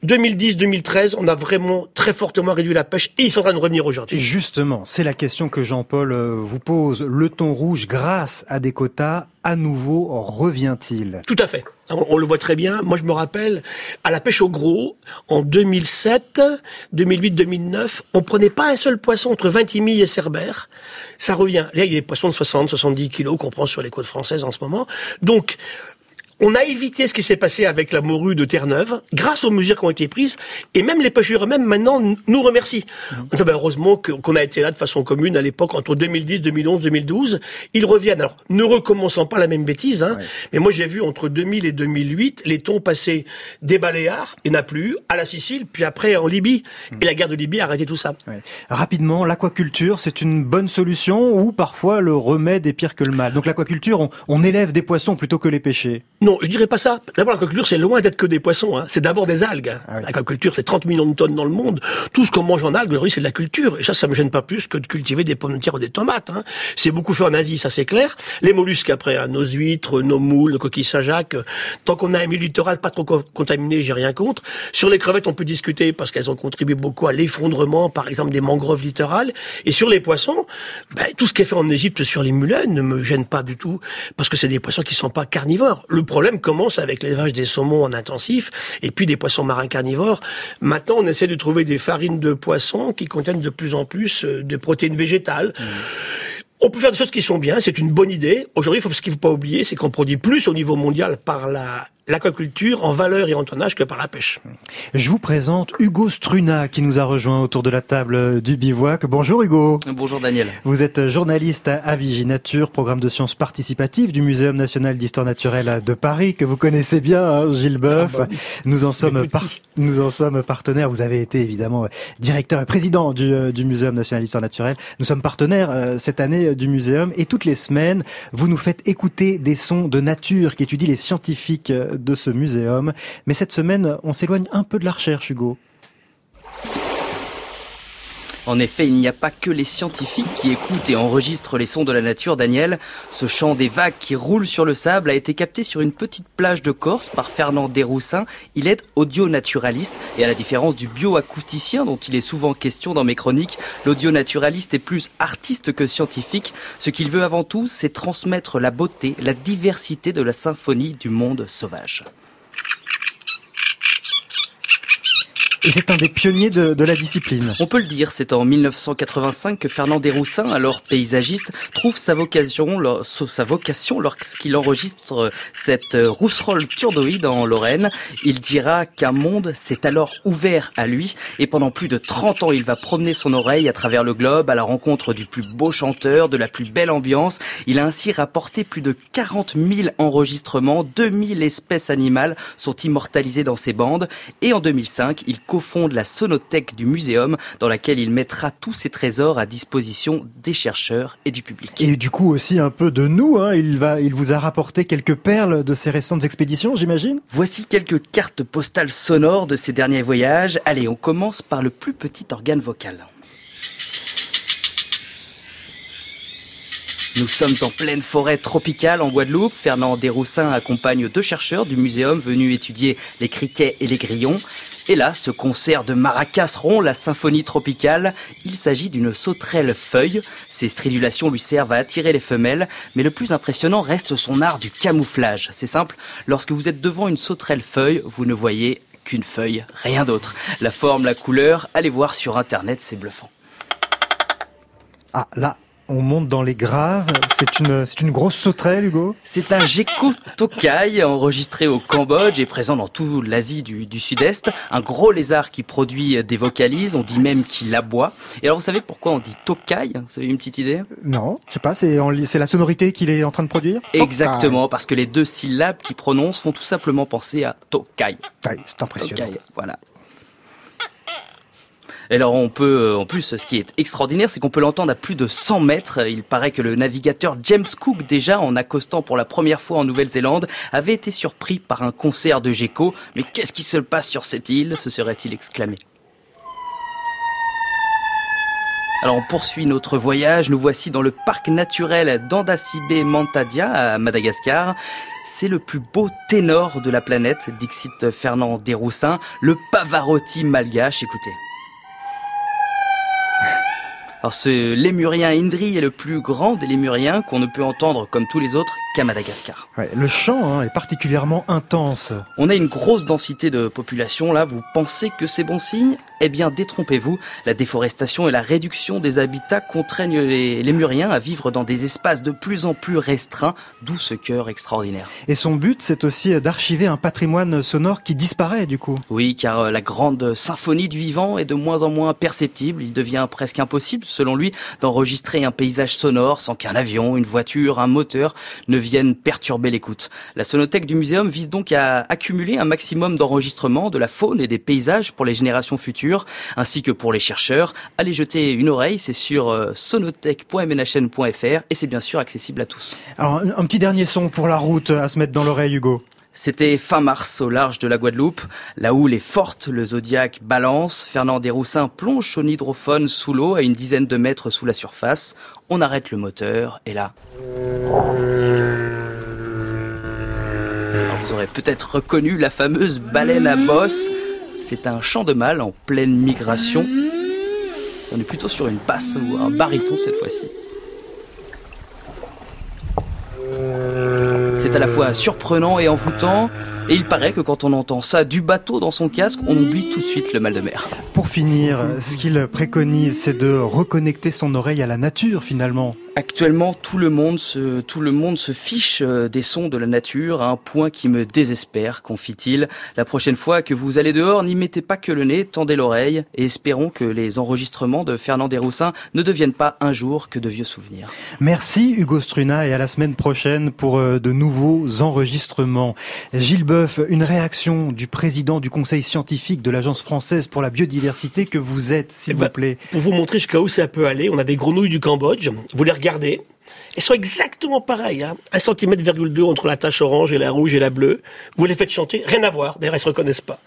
S9: 2010-2013, on a vraiment très fortement réduit la pêche et ils sont en train de revenir aujourd'hui.
S6: Justement, c'est la question que Jean-Paul euh, vous pose. Le thon rouge, grâce à des quotas, à nouveau revient-il?
S9: Tout à fait. On, on le voit très bien. Moi, je me rappelle, à la pêche au gros, en 2007, 2008, 2009, on prenait pas un seul poisson entre Vintimille et Cerbère. Ça revient. Là, il y a des poissons de 60, 70 kilos qu'on prend sur les côtes françaises en ce moment. Donc, on a évité ce qui s'est passé avec la morue de Terre-Neuve, grâce aux mesures qui ont été prises, et même les pêcheurs eux-mêmes maintenant nous remercient. On dit, ben, heureusement qu'on a été là de façon commune à l'époque entre 2010, 2011, 2012. Ils reviennent. Alors, ne recommençons pas la même bêtise, hein, mais moi j'ai vu entre 2000 et 2008 les thons passer des Baléares, il n'y en a plus, à la Sicile, puis après en Libye. Et la guerre de Libye a arrêté tout ça.
S6: Rapidement, l'aquaculture, c'est une bonne solution ou parfois le remède est pire que le mal? Donc l'aquaculture, on, on élève des poissons plutôt que les pêcher?
S9: Non, je dirais pas ça. D'abord, l'aquaculture, c'est loin d'être que des poissons. Hein. C'est d'abord des algues. hein. L'aquaculture, c'est 30 millions de tonnes dans le monde. Tout ce qu'on mange en algues, aujourd'hui, c'est de la culture. Et ça, ça me gêne pas plus que de cultiver des pommes de terre ou des tomates. Hein. C'est beaucoup fait en Asie, ça c'est clair. Les mollusques, après, hein, nos huîtres, nos moules, nos coquilles Saint-Jacques. euh, Tant qu'on a un milieu littoral pas trop co- contaminé, j'ai rien contre. Sur les crevettes, on peut discuter parce qu'elles ont contribué beaucoup à l'effondrement, par exemple, des mangroves littorales. Et sur les poissons, ben, tout ce qui est fait en Égypte sur les mulets ne me gêne pas du tout parce que c'est des poissons qui sont pas carnivores. Le problème commence avec l'élevage des saumons en intensif et puis des poissons marins carnivores. Maintenant, on essaie de trouver des farines de poissons qui contiennent de plus en plus euh, de protéines végétales. On peut faire des choses qui sont bien, c'est une bonne idée. Aujourd'hui, ce qu'il ne faut pas oublier, c'est qu'on produit plus au niveau mondial par la, l'aquaculture en valeur et en tonnage que par la pêche.
S6: Je vous présente Hugo Struna qui nous a rejoint autour de la table du bivouac. Bonjour Hugo.
S19: Bonjour Daniel.
S6: Vous êtes journaliste à Viginature, programme de sciences participatives du Muséum national d'histoire naturelle de Paris, que vous connaissez bien, hein, Gilles Boeuf.
S9: Ah bah
S6: Nous en sommes par- nous en sommes partenaires. Vous avez été évidemment euh, directeur et président du, euh, du Muséum national d'histoire naturelle. Nous sommes partenaires euh, cette année du muséum et toutes les semaines, vous nous faites écouter des sons de nature qui étudient les scientifiques de ce muséum. Mais cette semaine, on s'éloigne un peu de la recherche, Hugo.
S19: En effet, il n'y a pas que les scientifiques qui écoutent et enregistrent les sons de la nature, Daniel. Ce chant des vagues qui roulent sur le sable a été capté sur une petite plage de Corse par Fernand Desroussins. Il est audio-naturaliste et à la différence du bioacousticien dont il est souvent question dans mes chroniques, l'audio-naturaliste est plus artiste que scientifique. Ce qu'il veut avant tout, c'est transmettre la beauté, la diversité de la symphonie du monde sauvage.
S6: Et c'est un des pionniers de, de, la discipline.
S19: On peut le dire, c'est en 1985 que Fernand Desroussins, alors paysagiste, trouve sa vocation, sa vocation lorsqu'il enregistre cette rousserolle turdoïde en Lorraine. Il dira qu'un monde s'est alors ouvert à lui et pendant plus de 30 ans, il va promener son oreille à travers le globe à la rencontre du plus beau chanteur, de la plus belle ambiance. Il a ainsi rapporté plus de 40 000 enregistrements, 2000 espèces animales sont immortalisées dans ses bandes et en 2005, il cofonde la sonothèque du muséum dans laquelle il mettra tous ses trésors à disposition des chercheurs et du public.
S6: Et du coup aussi un peu de nous, hein. il, va, il vous a rapporté quelques perles de ses récentes expéditions, j'imagine?
S19: Voici quelques cartes postales sonores de ses derniers voyages. Allez, on commence par le plus petit organe vocal. Nous sommes en pleine forêt tropicale en Guadeloupe. Fernand Desroussins accompagne deux chercheurs du muséum venus étudier les criquets et les grillons. Et là, ce concert de maracas rond, la symphonie tropicale, il s'agit d'une sauterelle feuille. Ses stridulations lui servent à attirer les femelles, mais le plus impressionnant reste son art du camouflage. C'est simple, lorsque vous êtes devant une sauterelle feuille, vous ne voyez qu'une feuille, rien d'autre. La forme, la couleur, allez voir sur internet, c'est bluffant.
S6: Ah, là, on monte dans les graves. C'est une, c'est une grosse sauterelle, Hugo?
S19: C'est un gecko tokai enregistré au Cambodge et présent dans toute l'Asie du, du Sud-Est. Un gros lézard qui produit des vocalises. On dit même qu'il aboie. Et alors, vous savez pourquoi on dit tokai? Vous avez une petite idée?
S6: Non, je sais pas. C'est, c'est la sonorité qu'il est en train de produire?
S19: Exactement, parce que les deux syllabes qu'il prononce font tout simplement penser à tokai.
S6: c'est impressionnant.
S19: Tokai, voilà. Et alors on peut, en plus, ce qui est extraordinaire, c'est qu'on peut l'entendre à plus de 100 mètres. Il paraît que le navigateur James Cook, déjà en accostant pour la première fois en Nouvelle-Zélande, avait été surpris par un concert de gecko. Mais qu'est-ce qui se passe sur cette île? se serait-il exclamé. Alors on poursuit notre voyage, nous voici dans le parc naturel d'Andasibe Mantadia à Madagascar. C'est le plus beau ténor de la planète, Dixit Fernand Desroussins, le Pavarotti malgache, écoutez. Alors ce lémurien Indri est le plus grand des lémuriens qu'on ne peut entendre comme tous les autres qu'à Madagascar.
S6: Ouais, le chant hein, est particulièrement intense.
S19: On a une grosse densité de population là, vous pensez que c'est bon signe? Eh bien détrompez-vous, la déforestation et la réduction des habitats contraignent les lémuriens à vivre dans des espaces de plus en plus restreints, d'où ce cœur extraordinaire.
S6: Et son but c'est aussi d'archiver un patrimoine sonore qui disparaît du coup.
S19: Oui, car la grande symphonie du vivant est de moins en moins perceptible, il devient presque impossible selon lui, d'enregistrer un paysage sonore sans qu'un avion, une voiture, un moteur ne viennent perturber l'écoute. La sonothèque du muséum vise donc à accumuler un maximum d'enregistrements de la faune et des paysages pour les générations futures, ainsi que pour les chercheurs. Allez jeter une oreille, c'est sur euh, sonothèque.mnhn.fr et c'est bien sûr accessible à tous.
S6: Alors un, un petit dernier son pour la route à se mettre dans l'oreille, Hugo.
S19: C'était fin mars au large de la Guadeloupe. La houle est forte, le zodiaque balance. Fernand Desroussins plonge son hydrophone sous l'eau à une dizaine de mètres sous la surface. On arrête le moteur et là... Vous aurez peut-être reconnu la fameuse baleine à bosse. C'est un chant de mâle en pleine migration. On est plutôt sur une basse ou un baryton cette fois-ci. À la fois surprenant et envoûtant. Et il paraît que quand on entend ça du bateau dans son casque, on oublie tout de suite le mal de mer.
S6: Pour finir, ce qu'il préconise, c'est de reconnecter son oreille à la nature finalement.
S19: Actuellement, tout le monde se, tout le monde se fiche euh, des sons de la nature à un point qui me désespère, confie-t-il. La prochaine fois que vous allez dehors, n'y mettez pas que le nez, tendez l'oreille et espérons que les enregistrements de Fernand Desroussins ne deviennent pas un jour que de vieux souvenirs.
S6: Merci Hugo Struna et à la semaine prochaine pour euh, de nouveaux enregistrements. Gilles Boeuf, une réaction du président du conseil scientifique de l'Agence française pour la biodiversité que vous êtes, s'il
S9: Eh
S6: vous
S9: ben,
S6: plaît.
S9: Pour vous montrer jusqu'à où ça peut aller, on a des grenouilles du Cambodge. Vous les regardez. Elles sont exactement pareilles. Hein. Un centimètre virgule deux entre la tache orange et la rouge et la bleue. Vous les faites chanter, rien à voir. D'ailleurs, elles se reconnaissent pas.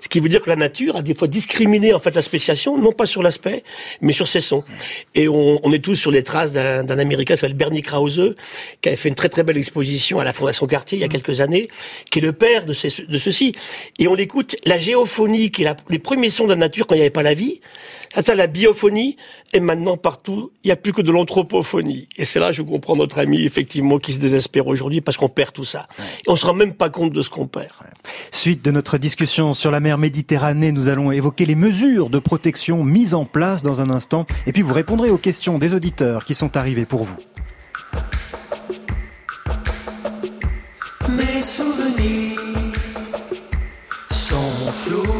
S9: Ce qui veut dire que la nature a des fois discriminé en fait la spéciation, non pas sur l'aspect, mais sur ses sons. Et on, on est tous sur les traces d'un d'un Américain qui s'appelle Bernie Krause, qui avait fait une très très belle exposition à la Fondation Cartier il y a quelques années, qui est le père de, ces, de ceci. Et on l'écoute, la géophonie, qui est la- les premiers sons de la nature quand il n'y avait pas la vie, ça, ça, la biophonie, et maintenant partout, il n'y a plus que de l'anthropophonie. Et c'est là, que je comprends notre ami, effectivement, qui se désespère aujourd'hui parce qu'on perd tout ça. Et on se rend même pas compte de ce qu'on perd.
S6: Suite de notre discussion sur la mer Méditerranée, nous allons évoquer les mesures de protection mises en place dans un instant. Et puis vous répondrez aux questions des auditeurs qui sont arrivés pour vous.
S20: Mes souvenirs sont flous et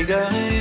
S20: égaré.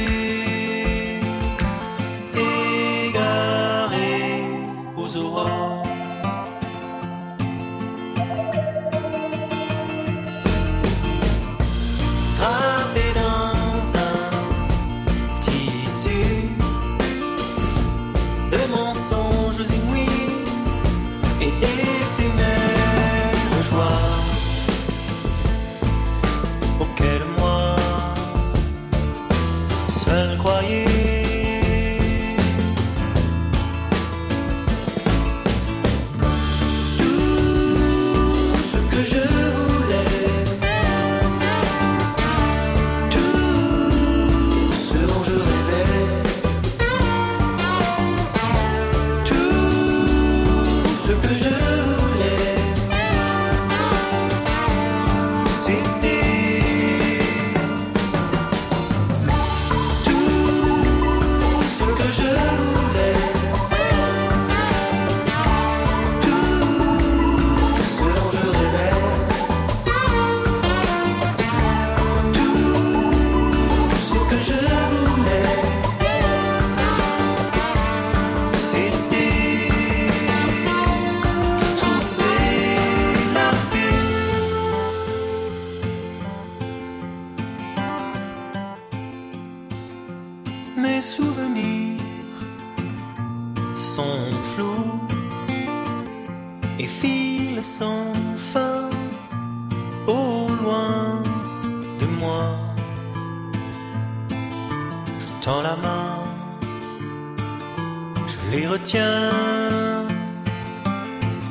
S20: Retiens,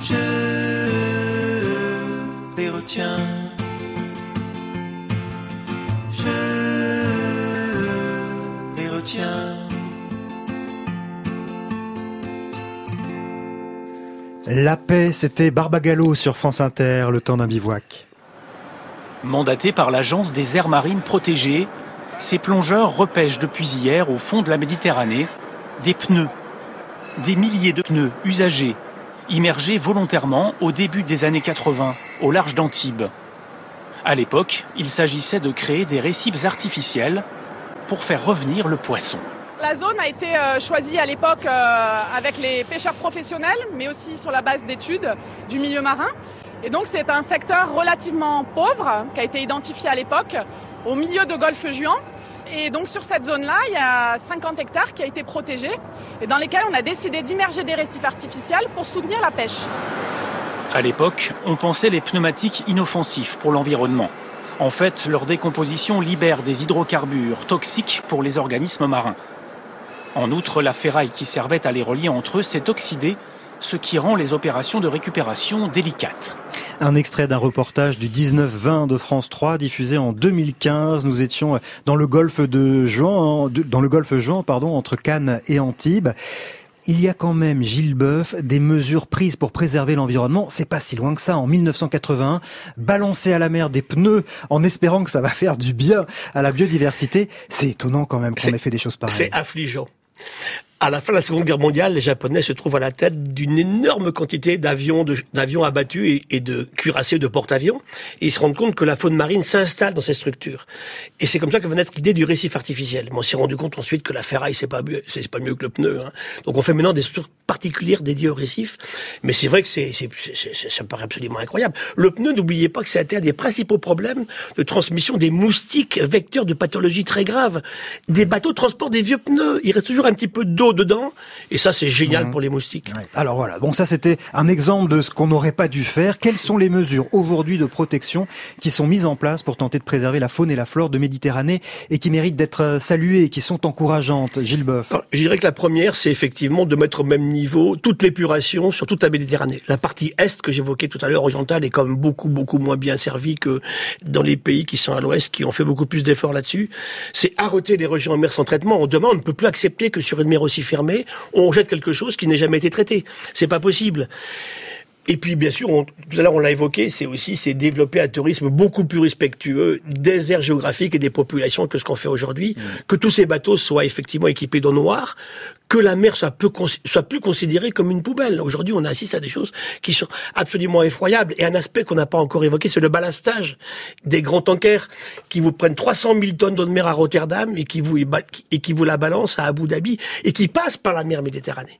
S20: je les retiens. Je les retiens.
S6: La paix, c'était Barbagallo sur France Inter, le temps d'un bivouac.
S21: Mandatés par l'Agence des aires marines protégées, ces plongeurs repêchent depuis hier au fond de la Méditerranée des pneus. Des milliers de pneus usagés, immergés volontairement au début des années 80 au large d'Antibes. À l'époque, il s'agissait de créer des récifs artificiels pour faire revenir le poisson.
S22: La zone a été euh, choisie à l'époque euh, avec les pêcheurs professionnels, mais aussi sur la base d'études du milieu marin. Et donc c'est un secteur relativement pauvre qui a été identifié à l'époque au milieu de Golfe Juan. Et donc sur cette zone-là, il y a 50 hectares qui a été protégés et dans lesquels on a décidé d'immerger des récifs artificiels pour soutenir la pêche.
S21: À l'époque, on pensait les pneumatiques inoffensifs pour l'environnement. En fait, leur décomposition libère des hydrocarbures toxiques pour les organismes marins. En outre, la ferraille qui servait à les relier entre eux s'est oxydée, ce qui rend les opérations de récupération délicates.
S6: Un extrait d'un reportage du 19-20 de France 3 diffusé en 2015. Nous étions dans le golfe de Juan, dans le golfe Juan, pardon, entre Cannes et Antibes. Il y a quand même, Gilles Boeuf, des mesures prises pour préserver l'environnement. C'est pas si loin que ça. En 1981, balancer à la mer des pneus en espérant que ça va faire du bien à la biodiversité. C'est étonnant quand même qu'on ait fait des choses pareilles.
S9: C'est affligeant. À la fin de la Seconde Guerre mondiale, les Japonais se trouvent à la tête d'une énorme quantité d'avions, d'avions abattus et, de cuirassés de porte-avions. Et ils se rendent compte que la faune marine s'installe dans ces structures. Et c'est comme ça que va naître l'idée du récif artificiel. Mais on s'est rendu compte ensuite que la ferraille, c'est pas c'est pas mieux que le pneu. Hein. Donc on fait maintenant des structures particulières dédiées au récif. Mais c'est vrai que c'est, ça me paraît absolument incroyable. Le pneu, n'oubliez pas que c'est un des principaux problèmes de transmission des moustiques vecteurs de pathologies très graves. Des bateaux transportent des vieux pneus. Il reste toujours un petit peu d'eau dedans. Et ça, c'est génial mmh. pour les moustiques.
S6: Ouais. Alors voilà, bon ça c'était un exemple de ce qu'on n'aurait pas dû faire. Quelles sont les mesures aujourd'hui de protection qui sont mises en place pour tenter de préserver la faune et la flore de Méditerranée et qui méritent d'être saluées et qui sont encourageantes Gilles Boeuf?
S9: Je dirais que la première, c'est effectivement de mettre au même niveau toute l'épuration sur toute la Méditerranée. La partie est que j'évoquais tout à l'heure, orientale, est quand même beaucoup, beaucoup moins bien servie que dans les pays qui sont à l'ouest, qui ont fait beaucoup plus d'efforts là-dessus. C'est arrêter les rejets en mer sans traitement. Demain, on ne peut plus accepter que sur une mer aussi fermée, on jette quelque chose qui n'a jamais été traité. C'est pas possible. Et puis, bien sûr, on, tout à l'heure, on l'a évoqué, c'est aussi c'est développer un tourisme beaucoup plus respectueux des aires géographiques et des populations que ce qu'on fait aujourd'hui. Mmh. Que tous ces bateaux soient effectivement équipés d'eau noire, que la mer soit, peu, soit plus considérée comme une poubelle. Aujourd'hui, on assiste à des choses qui sont absolument effroyables. Et un aspect qu'on n'a pas encore évoqué, c'est le balastage des grands tankers qui vous prennent 300 000 tonnes d'eau de mer à Rotterdam et qui vous, et qui vous la balancent à Abu Dhabi et qui passent par la mer Méditerranée.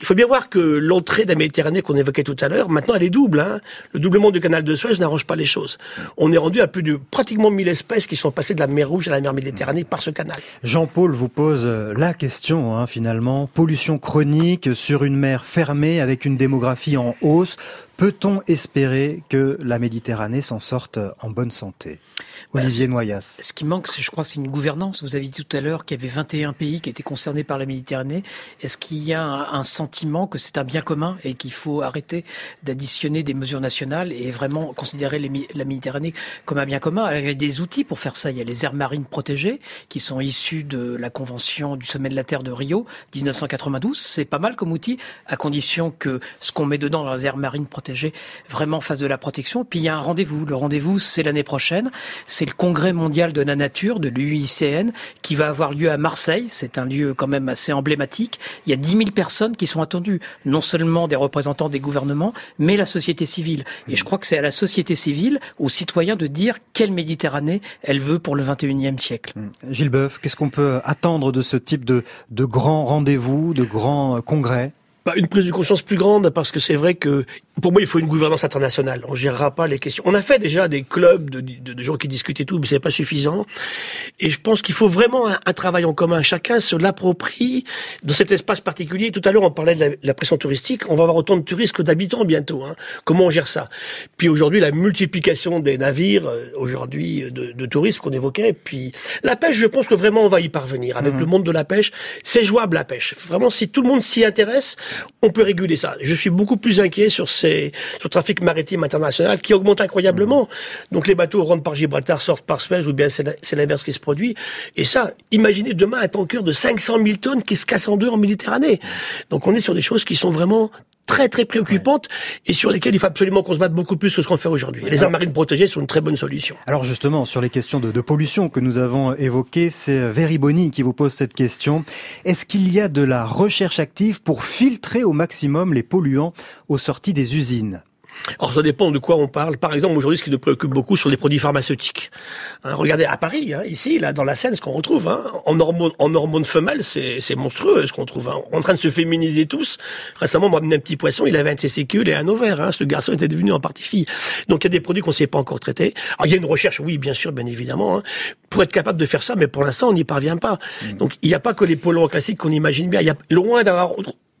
S9: Il faut bien voir que l'entrée de la Méditerranée qu'on évoquait tout à l'heure, maintenant elle est double. Hein. Le doublement du canal de Suez n'arrange pas les choses. On est rendu à plus de pratiquement 1000 espèces qui sont passées de la mer Rouge à la mer Méditerranée par ce canal.
S6: Jean-Paul vous pose la question, hein, finalement pollution chronique sur une mer fermée avec une démographie en hausse. Peut-on espérer que la Méditerranée s'en sorte en bonne santé? Olivier Noyas.
S10: Ce qui manque, je crois, c'est une gouvernance. Vous avez dit tout à l'heure qu'il y avait 21 pays qui étaient concernés par la Méditerranée. Est-ce qu'il y a un, sentiment que c'est un bien commun et qu'il faut arrêter d'additionner des mesures nationales et vraiment considérer les, la Méditerranée comme un bien commun? Il y a des outils pour faire ça. Il y a les aires marines protégées qui sont issues de la Convention du sommet de la Terre de Rio 1992. C'est pas mal comme outil à condition que ce qu'on met dedans dans les aires marines protégées vraiment fasse de la protection. Puis il y a un rendez-vous. Le rendez-vous, c'est l'année prochaine. C'est le congrès mondial de la nature de l'UICN qui va avoir lieu à Marseille. C'est un lieu quand même assez emblématique. Il y a 10 000 personnes qui sont attendues, non seulement des représentants des gouvernements, mais la société civile. Et je crois que c'est à la société civile, aux citoyens de dire quelle Méditerranée elle veut pour le 21e siècle.
S6: Gilles Boeuf, qu'est-ce qu'on peut attendre de ce type de, de grands rendez-vous, de grands congrès?
S9: Bah, une prise de conscience plus grande parce que c'est vrai que pour moi il faut une gouvernance internationale. On gérera pas les questions. On a fait déjà des clubs de, de, de gens qui discutent et tout, mais c'est pas suffisant. Et je pense qu'il faut vraiment un, un, travail en commun. Chacun se l'approprie dans cet espace particulier. Tout à l'heure on parlait de la, la, pression touristique. On va avoir autant de touristes que d'habitants bientôt. Hein. Comment on gère ça? Puis aujourd'hui la multiplication des navires euh, aujourd'hui de, de touristes qu'on évoquait. Puis la pêche, je pense que vraiment on va y parvenir avec mmh. le monde de la pêche. C'est jouable la pêche. Vraiment si tout le monde s'y intéresse on peut réguler ça. Je suis beaucoup plus inquiet sur ces, sur le trafic maritime international qui augmente incroyablement. Donc les bateaux rentrent par Gibraltar, sortent par Suez, ou bien c'est l'inverse qui se produit. Et ça, imaginez demain un tanker de 500 000 tonnes qui se casse en deux en Méditerranée. Donc on est sur des choses qui sont vraiment très très préoccupantes ouais. et sur lesquelles il faut absolument qu'on se batte beaucoup plus que ce qu'on fait aujourd'hui. Les aires marines protégées sont une très bonne solution.
S6: Alors justement, sur les questions de, de pollution que nous avons évoquées, c'est Very Bonny qui vous pose cette question. Est-ce qu'il y a de la recherche active pour filtrer au maximum les polluants aux sorties des usines?
S9: Alors ça dépend de quoi on parle. Par exemple, aujourd'hui, ce qui nous préoccupe beaucoup sont les produits pharmaceutiques. Hein, regardez à Paris, hein, ici, là, dans la Seine, ce qu'on retrouve hein, en hormones, en hormones femelles, c'est monstrueux ce qu'on trouve. Hein. En train de se féminiser tous. Récemment, moi, un petit poisson, il avait un testicule et un ovaire. Hein. Ce garçon était devenu en partie fille. Donc il y a des produits qu'on ne sait pas encore traiter. Alors il y a une recherche, oui, bien sûr, bien évidemment, hein, pour être capable de faire ça, mais pour l'instant, on n'y parvient pas. Donc il n'y a pas que les polluants classiques qu'on imagine bien. Il y a loin d'avoir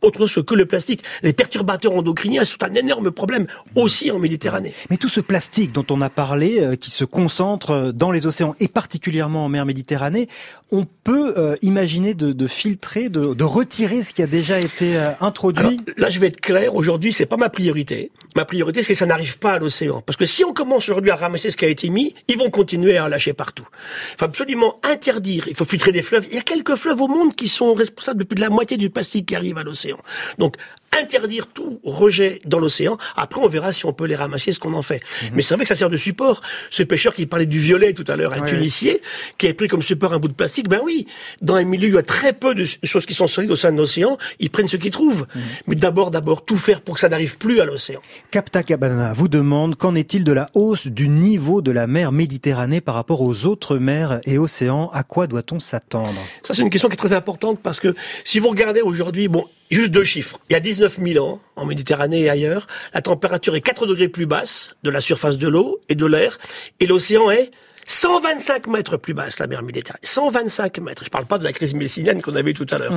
S9: autre- chose que le plastique. Les perturbateurs endocriniens sont un énorme problème aussi en Méditerranée.
S6: Mais tout ce plastique dont on a parlé, euh, qui se concentre euh, dans les océans et particulièrement en mer Méditerranée, on peut euh, imaginer de, de filtrer, de, de retirer ce qui a déjà été euh, introduit.
S9: Alors, là, je vais être clair. Aujourd'hui, c'est pas ma priorité. Ma priorité, c'est que ça n'arrive pas à l'océan. Parce que si on commence aujourd'hui à ramasser ce qui a été mis, ils vont continuer à en lâcher partout. Il faut absolument interdire. Il faut filtrer des fleuves. Il y a quelques fleuves au monde qui sont responsables de plus de la moitié du plastique qui arrive à l'océan. Donc, interdire tout rejet dans l'océan. Après, on verra si on peut les ramasser, ce qu'on en fait. Mais c'est vrai que ça sert de support. Ce pêcheur qui parlait du violet tout à l'heure, un
S6: Ouais,
S9: tunisier, qui avait pris comme support un bout de plastique, ben oui, dans un milieu où il y a très peu de choses qui sont solides au sein de l'océan, ils prennent ce qu'ils trouvent. Mais d'abord, d'abord, tout faire pour que ça n'arrive plus à l'océan.
S6: Capta Cabana vous demande qu'en est-il de la hausse du niveau de la mer Méditerranée par rapport aux autres mers et océans? À quoi doit-on s'attendre?
S9: Ça, c'est une question qui est très importante parce que si vous regardez aujourd'hui, bon, juste deux chiffres. Il y a 19 000 ans, en Méditerranée et ailleurs, la température est 4 degrés plus basse de la surface de l'eau et de l'air, et l'océan est 125 mètres plus basse, la mer Méditerranée. 125 mètres. Je parle pas de la crise messinienne qu'on avait tout à l'heure.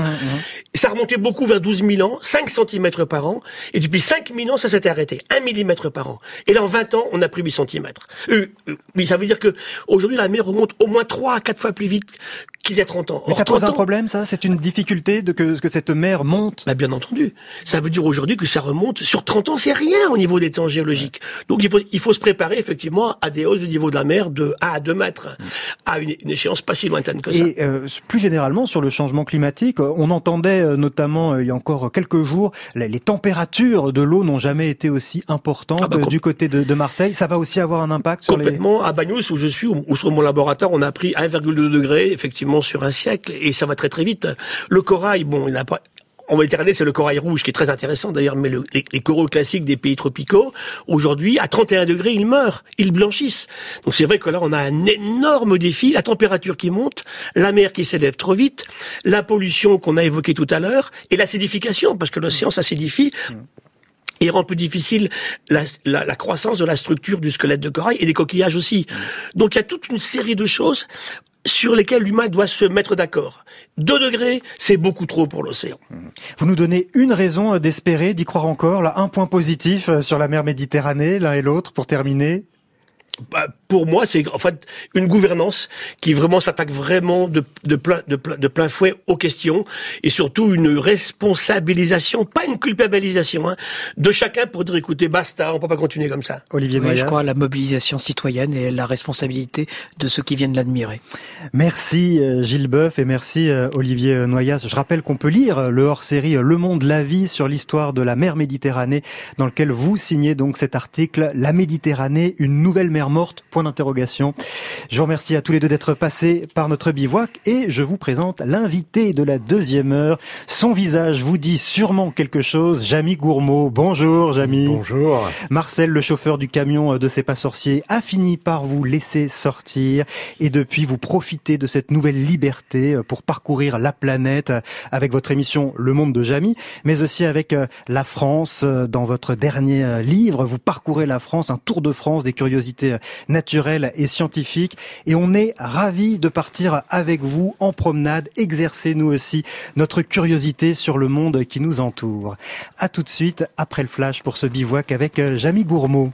S9: Ça remontait beaucoup vers 12 000 ans, 5 cm par an, et depuis 5 000 ans, ça s'était arrêté, 1 mm par an. Et là, en 20 ans, on a pris 8 cm. Euh, euh, mais ça veut dire que aujourd'hui, la mer remonte au moins 3 à 4 fois plus vite qu'il y a 30 ans.
S6: Mais
S9: Or,
S6: ça pose
S9: 30
S6: un
S9: ans-
S6: problème, ça? C'est une difficulté de que, que cette mer monte?
S9: Bah, Bien entendu. Ça veut dire aujourd'hui que ça remonte sur 30 ans, c'est rien au niveau des temps géologiques. Donc il faut, il faut se préparer effectivement à des hausses du niveau de la mer de 1 à 2 mètres, à une, une échéance pas si lointaine que ça.
S6: Et euh, plus généralement sur le changement climatique, euh, on entendait euh, notamment il y a encore quelques jours, les, les températures de l'eau n'ont jamais été aussi importantes
S9: Ah bah,
S6: du côté de, de Marseille. Ça va aussi avoir un impact sur les...
S9: Complètement. À Bagnous, où je suis, ou sur mon laboratoire, on a pris 1,2 degré, effectivement, sur un siècle, et ça va très très vite. Le corail, bon, il n'a pas... En Méditerranée, c'est le corail rouge qui est très intéressant d'ailleurs, mais le- les, les coraux classiques des pays tropicaux, aujourd'hui, à 31 degrés, ils meurent, ils blanchissent. Donc c'est vrai que là, on a un énorme défi, la température qui monte, la mer qui s'élève trop vite, la pollution qu'on a évoquée tout à l'heure, et l'acidification, parce que l'océan s'acidifie et rend plus difficile la, la- la croissance de la structure du squelette de corail et des coquillages aussi. Donc il y a toute une série de choses sur lesquelles l'humain doit se mettre d'accord. 2 degrés, c'est beaucoup trop pour l'océan.
S6: Vous nous donnez une raison euh, d'espérer, d'y croire encore, là, un point positif euh, sur la mer Méditerranée, l'un et l'autre, pour terminer.
S9: Bah, pour moi, c'est en fait une gouvernance qui vraiment s'attaque vraiment de, de, plein, de, plein, de plein fouet aux questions et surtout une responsabilisation, pas une culpabilisation, hein, de chacun pour dire écoutez, basta, on peut pas continuer comme ça.
S6: Olivier
S10: Oui, je crois à la mobilisation citoyenne et la responsabilité de ceux qui viennent l'admirer.
S6: Merci euh, Gilles Boeuf et merci euh, Olivier euh, Noyas. Je rappelle qu'on peut lire le hors-série Le Monde, la vie sur l'histoire de la mer Méditerranée dans lequel vous signez donc cet article La Méditerranée, une nouvelle mer morte Point d'interrogation. Je vous remercie à tous les deux d'être passés par notre bivouac et je vous présente l'invité de la deuxième heure. Son visage vous dit sûrement quelque chose. Jamy Gourmaud. Bonjour Jamy.
S23: Bonjour.
S6: Marcel, le chauffeur du camion de C'est pas sorcier, a fini par vous laisser sortir et depuis vous profitez de cette nouvelle liberté euh, pour parcourir la planète euh, avec votre émission Le Monde de Jamy, mais aussi avec euh, la France. Dans votre dernier livre, vous parcourez la France, un tour de France des curiosités euh, et scientifiques et on est ravis de partir avec vous en promenade, exercer nous aussi notre curiosité sur le monde qui nous entoure. À tout de suite après le flash pour ce bivouac avec euh, Jamy Gourmaud.